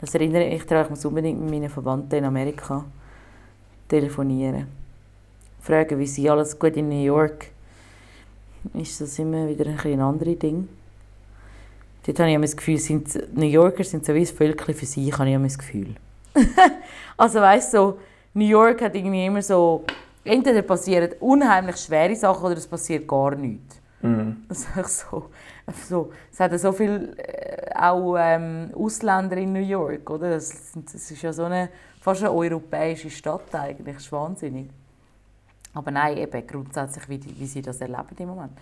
Das erinnere ich daran, ich muss unbedingt mit meinen Verwandten in Amerika telefonieren. Fragen, wie sie alles gut in New York. Ist das immer wieder ein, ein anderes Ding. Dort habe ich das Gefühl, sind, New Yorker sind so wie ein Völkchen für sich, habe ich das Gefühl. [LAUGHS] also weißt du, so, New York hat irgendwie immer so, entweder passieren unheimlich schwere Sachen oder es passiert gar nichts. Mhm. [LAUGHS] Das ist so, so, es hat so viele äh, auch ähm, Ausländer in New York, oder? Das, das, ist ja so eine fast eine europäische Stadt eigentlich, das ist wahnsinnig. Aber nein, eben grundsätzlich, wie, die, wie sie das erleben im Moment.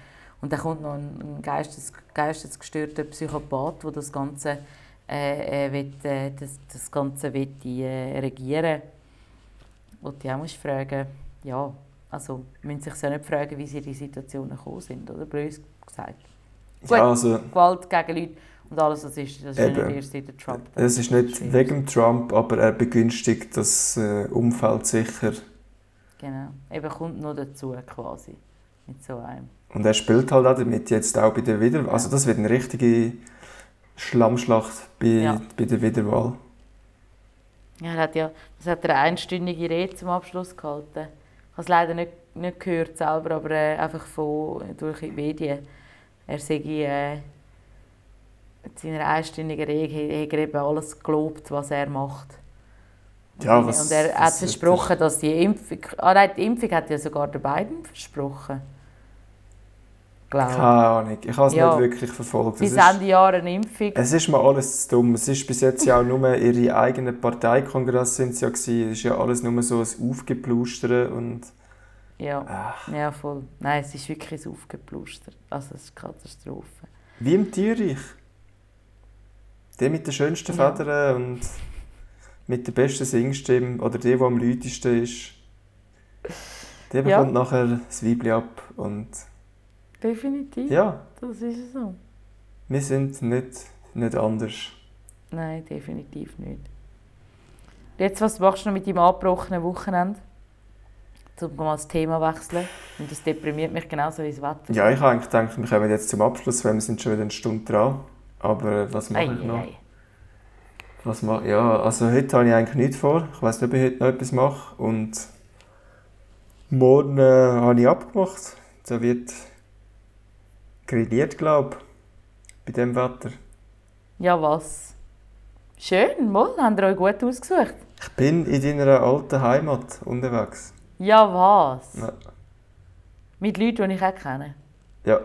Und dann kommt noch ein, Geistes, geistesgestörter Psychopath, der das Ganze, äh, äh, will, äh, das, das Ganze will, äh, regieren Und die auch musst fragen, ja, also müssen sich ja nicht fragen, wie sie in die Situationen gekommen sind, oder? Bös gesagt. Gut, ja, also, Gewalt gegen Leute und alles, das ist, das ist eben, nicht erst seit Trump. Es ist nicht wegen Trump, aber er begünstigt das äh, Umfeld sicher. Genau, eben kommt noch dazu quasi, mit so einem. Und er spielt halt auch damit jetzt auch bei der Wiederwahl. Also das wird eine richtige Schlammschlacht bei, ja. bei der Wiederwahl. Ja, er hat ja, das hat eine einstündige Rede zum Abschluss gehalten. Ich habe es leider nicht, nicht gehört selber, aber äh, einfach von, durch die Medien. Er sei äh, in seiner einstündigen Rede hat er eben alles gelobt, was er macht. Ja, was, und er hat versprochen, dass die Impfung... Ah nein, die Impfung hat ja sogar der beiden versprochen glaube Keine Ahnung, ich habe es ja. nicht wirklich verfolgt. Bis Ende Jahr eine Impfung. Es ist mir alles zu dumm. Es ist bis jetzt ja auch nur ihre eigenen Parteikongress sind ja gewesen. Es ist ja alles nur so ein Aufgeplustern und... Ja, Ach. ja voll. Nein, es ist wirklich ein Aufgepluster. Also es ist eine Katastrophe. Wie im Tierreich. Der mit den schönsten ja. Federn und mit der besten Singstimme oder der, der am lautesten ist. Der bekommt ja. nachher das Weibli ab und Definitiv. Ja. Das ist so. Wir sind nicht, nicht anders. Nein, definitiv nicht. Jetzt, was machst du noch mit deinem abgebrochenen Wochenende? Um mal das Thema wechseln. Und das deprimiert mich genauso wie das Wetter. Ja, ich habe eigentlich gedacht, wir kommen jetzt zum Abschluss, weil wir sind schon wieder eine Stunde dran. Aber was mache ich noch? Ei. Was mache Ja, also heute habe ich eigentlich nichts vor. Ich weiß nicht, ob ich heute noch etwas mache. Und morgen äh, habe ich abgemacht. Da wird grilliert, glaube ich, bei diesem Wetter. Ja, was? Schön, mal, habt ihr euch gut ausgesucht. Ich bin in deiner alten Heimat unterwegs. Ja, was? Ja. Mit Leuten, die ich auch kenne? Ja.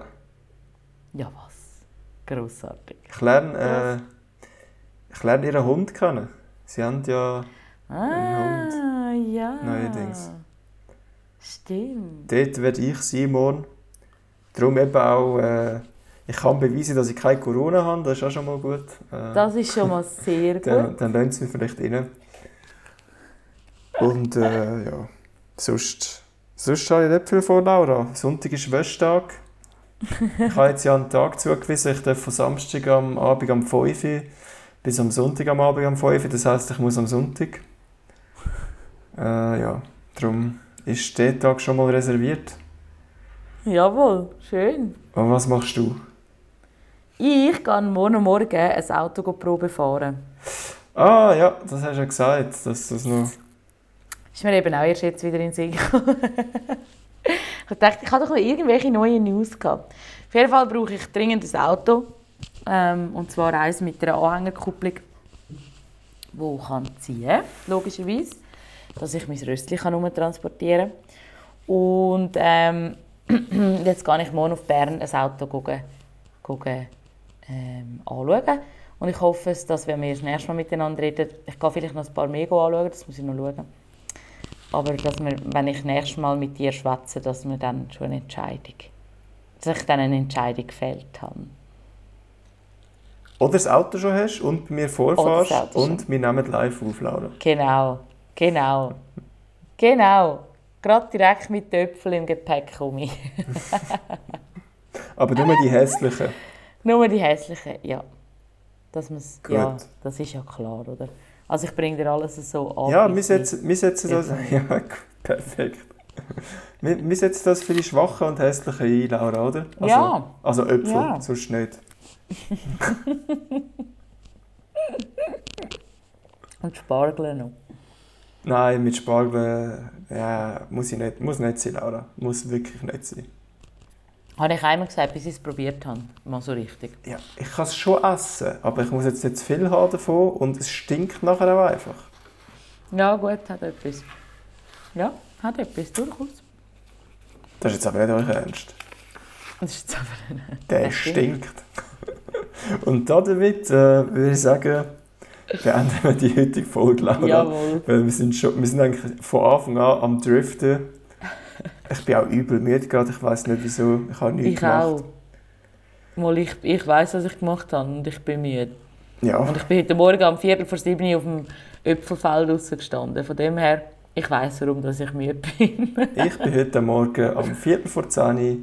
Ja, was? Grossartig. Ich lerne, äh, ich lerne ihren Hund kennen. Sie haben ja ah, einen Hund. ja. Neuerdings. Stimmt. Dort werde ich sein morgen. Darum eben auch, äh, ich kann beweisen, dass ich keine Corona habe, das ist auch schon mal gut. Äh, das ist schon mal sehr [LAUGHS] gut. dann dann lernt es mich vielleicht rein. Und äh, ja, sonst, sonst habe ich nicht viel vor, Laura. Sonntag ist Wäschtag. ich habe jetzt ja einen Tag zugewiesen, ich darf von Samstag am Abend um 5 Uhr bis am Sonntag am Abend um 5 Uhr, das heisst, ich muss am Sonntag. Äh, ja, darum ist der Tag schon mal reserviert. Jawohl, schön. Und was machst du? Ich gehe morgen Morgen ein Auto Probe fahren. Ah ja, das hast du ja gesagt, dass das noch... Ist mir eben auch erst jetzt wieder in den Sinn gekommen. [LAUGHS] ich dachte, ich habe doch noch irgendwelche neuen News gehabt. Auf jeden Fall brauche ich dringend ein Auto. Ähm, und zwar eins mit einer Anhängerkupplung, die kann ziehen logischerweise. Dass ich mein Röstchen transportieren kann. Und ähm, jetzt gehe ich morgen auf Bern ein Auto gucken, gucken, ähm, anschauen. Und ich hoffe, dass wenn wir das nächste Mal miteinander reden, ich kann vielleicht noch ein paar mehr anschauen, das muss ich noch schauen. Aber dass wir, wenn ich das nächste Mal mit dir schwätze, dass wir dann schon eine Entscheidung, dass ich dann eine Entscheidung gefällt habe. Oder das Auto schon hast und bei mir vorfährst und wir nehmen live auf, Laura. Genau, genau, genau. Gerade direkt mit Töpfeln im Gepäck komme. Aber nur die hässlichen. Nur die hässlichen, ja. Dass man's, Gut. ja, das ist ja klar, oder? Also ich bringe dir alles so an. Ja, wir setzen, wir setzen das... [LAUGHS] Ja, perfekt. Wir, wir setzen das für die Schwachen und Hässlichen ein, Laura, oder? Also, Ja. Also Äpfel, Ja. sonst nicht. [LAUGHS] Und Spargel noch. Nein, mit Spargel ja, muss, ich nicht, muss nicht sein, Laura. Muss wirklich nicht sein. Habe ich einmal gesagt, bis ich es probiert habe. Mal so richtig. Ja, ich kann es schon essen, aber ich muss jetzt nicht zu viel haben davon und es stinkt nachher auch einfach. Ja, gut, hat etwas. Ja, hat etwas, durchaus. Das ist jetzt aber nicht euch Ernst. Das ist jetzt aber Der [LAUGHS] Das stimmt. stinkt. [LAUGHS] Und damit äh, würde ich sagen, beenden [LAUGHS] wir die heutige Folge, Laura. Jawohl. Weil wir sind, schon, wir sind eigentlich von Anfang an am Driften. Ich bin auch übel müde gerade, ich weiß nicht wieso. Ich habe nichts Ich gemacht. auch. Mal ich, ich weiß, was ich gemacht habe und ich bin müde. Ja, Und ich bin heute Morgen um Viertel vor sieben Uhr auf dem Äpfelfeld draussen gestanden. Von dem her, ich weiß, warum dass ich müde bin. [LAUGHS] ich bin heute Morgen um Viertel vor 10 Uhr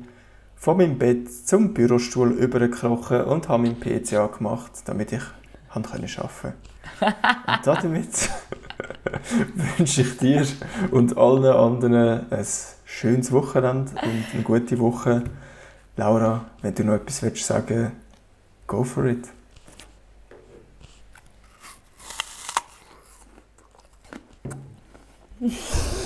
von meinem Bett zum Bürostuhl übergekrochen und habe meinen PC angemacht, damit ich arbeiten Und damit [LAUGHS] wünsche ich dir und allen anderen ein schönes Wochenende und eine gute Woche. Laura, wenn du noch etwas willst sagen go for it. [LAUGHS]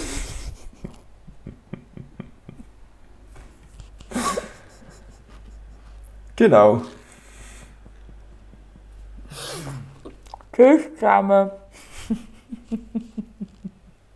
Genau. Tschüss [LAUGHS] zusammen.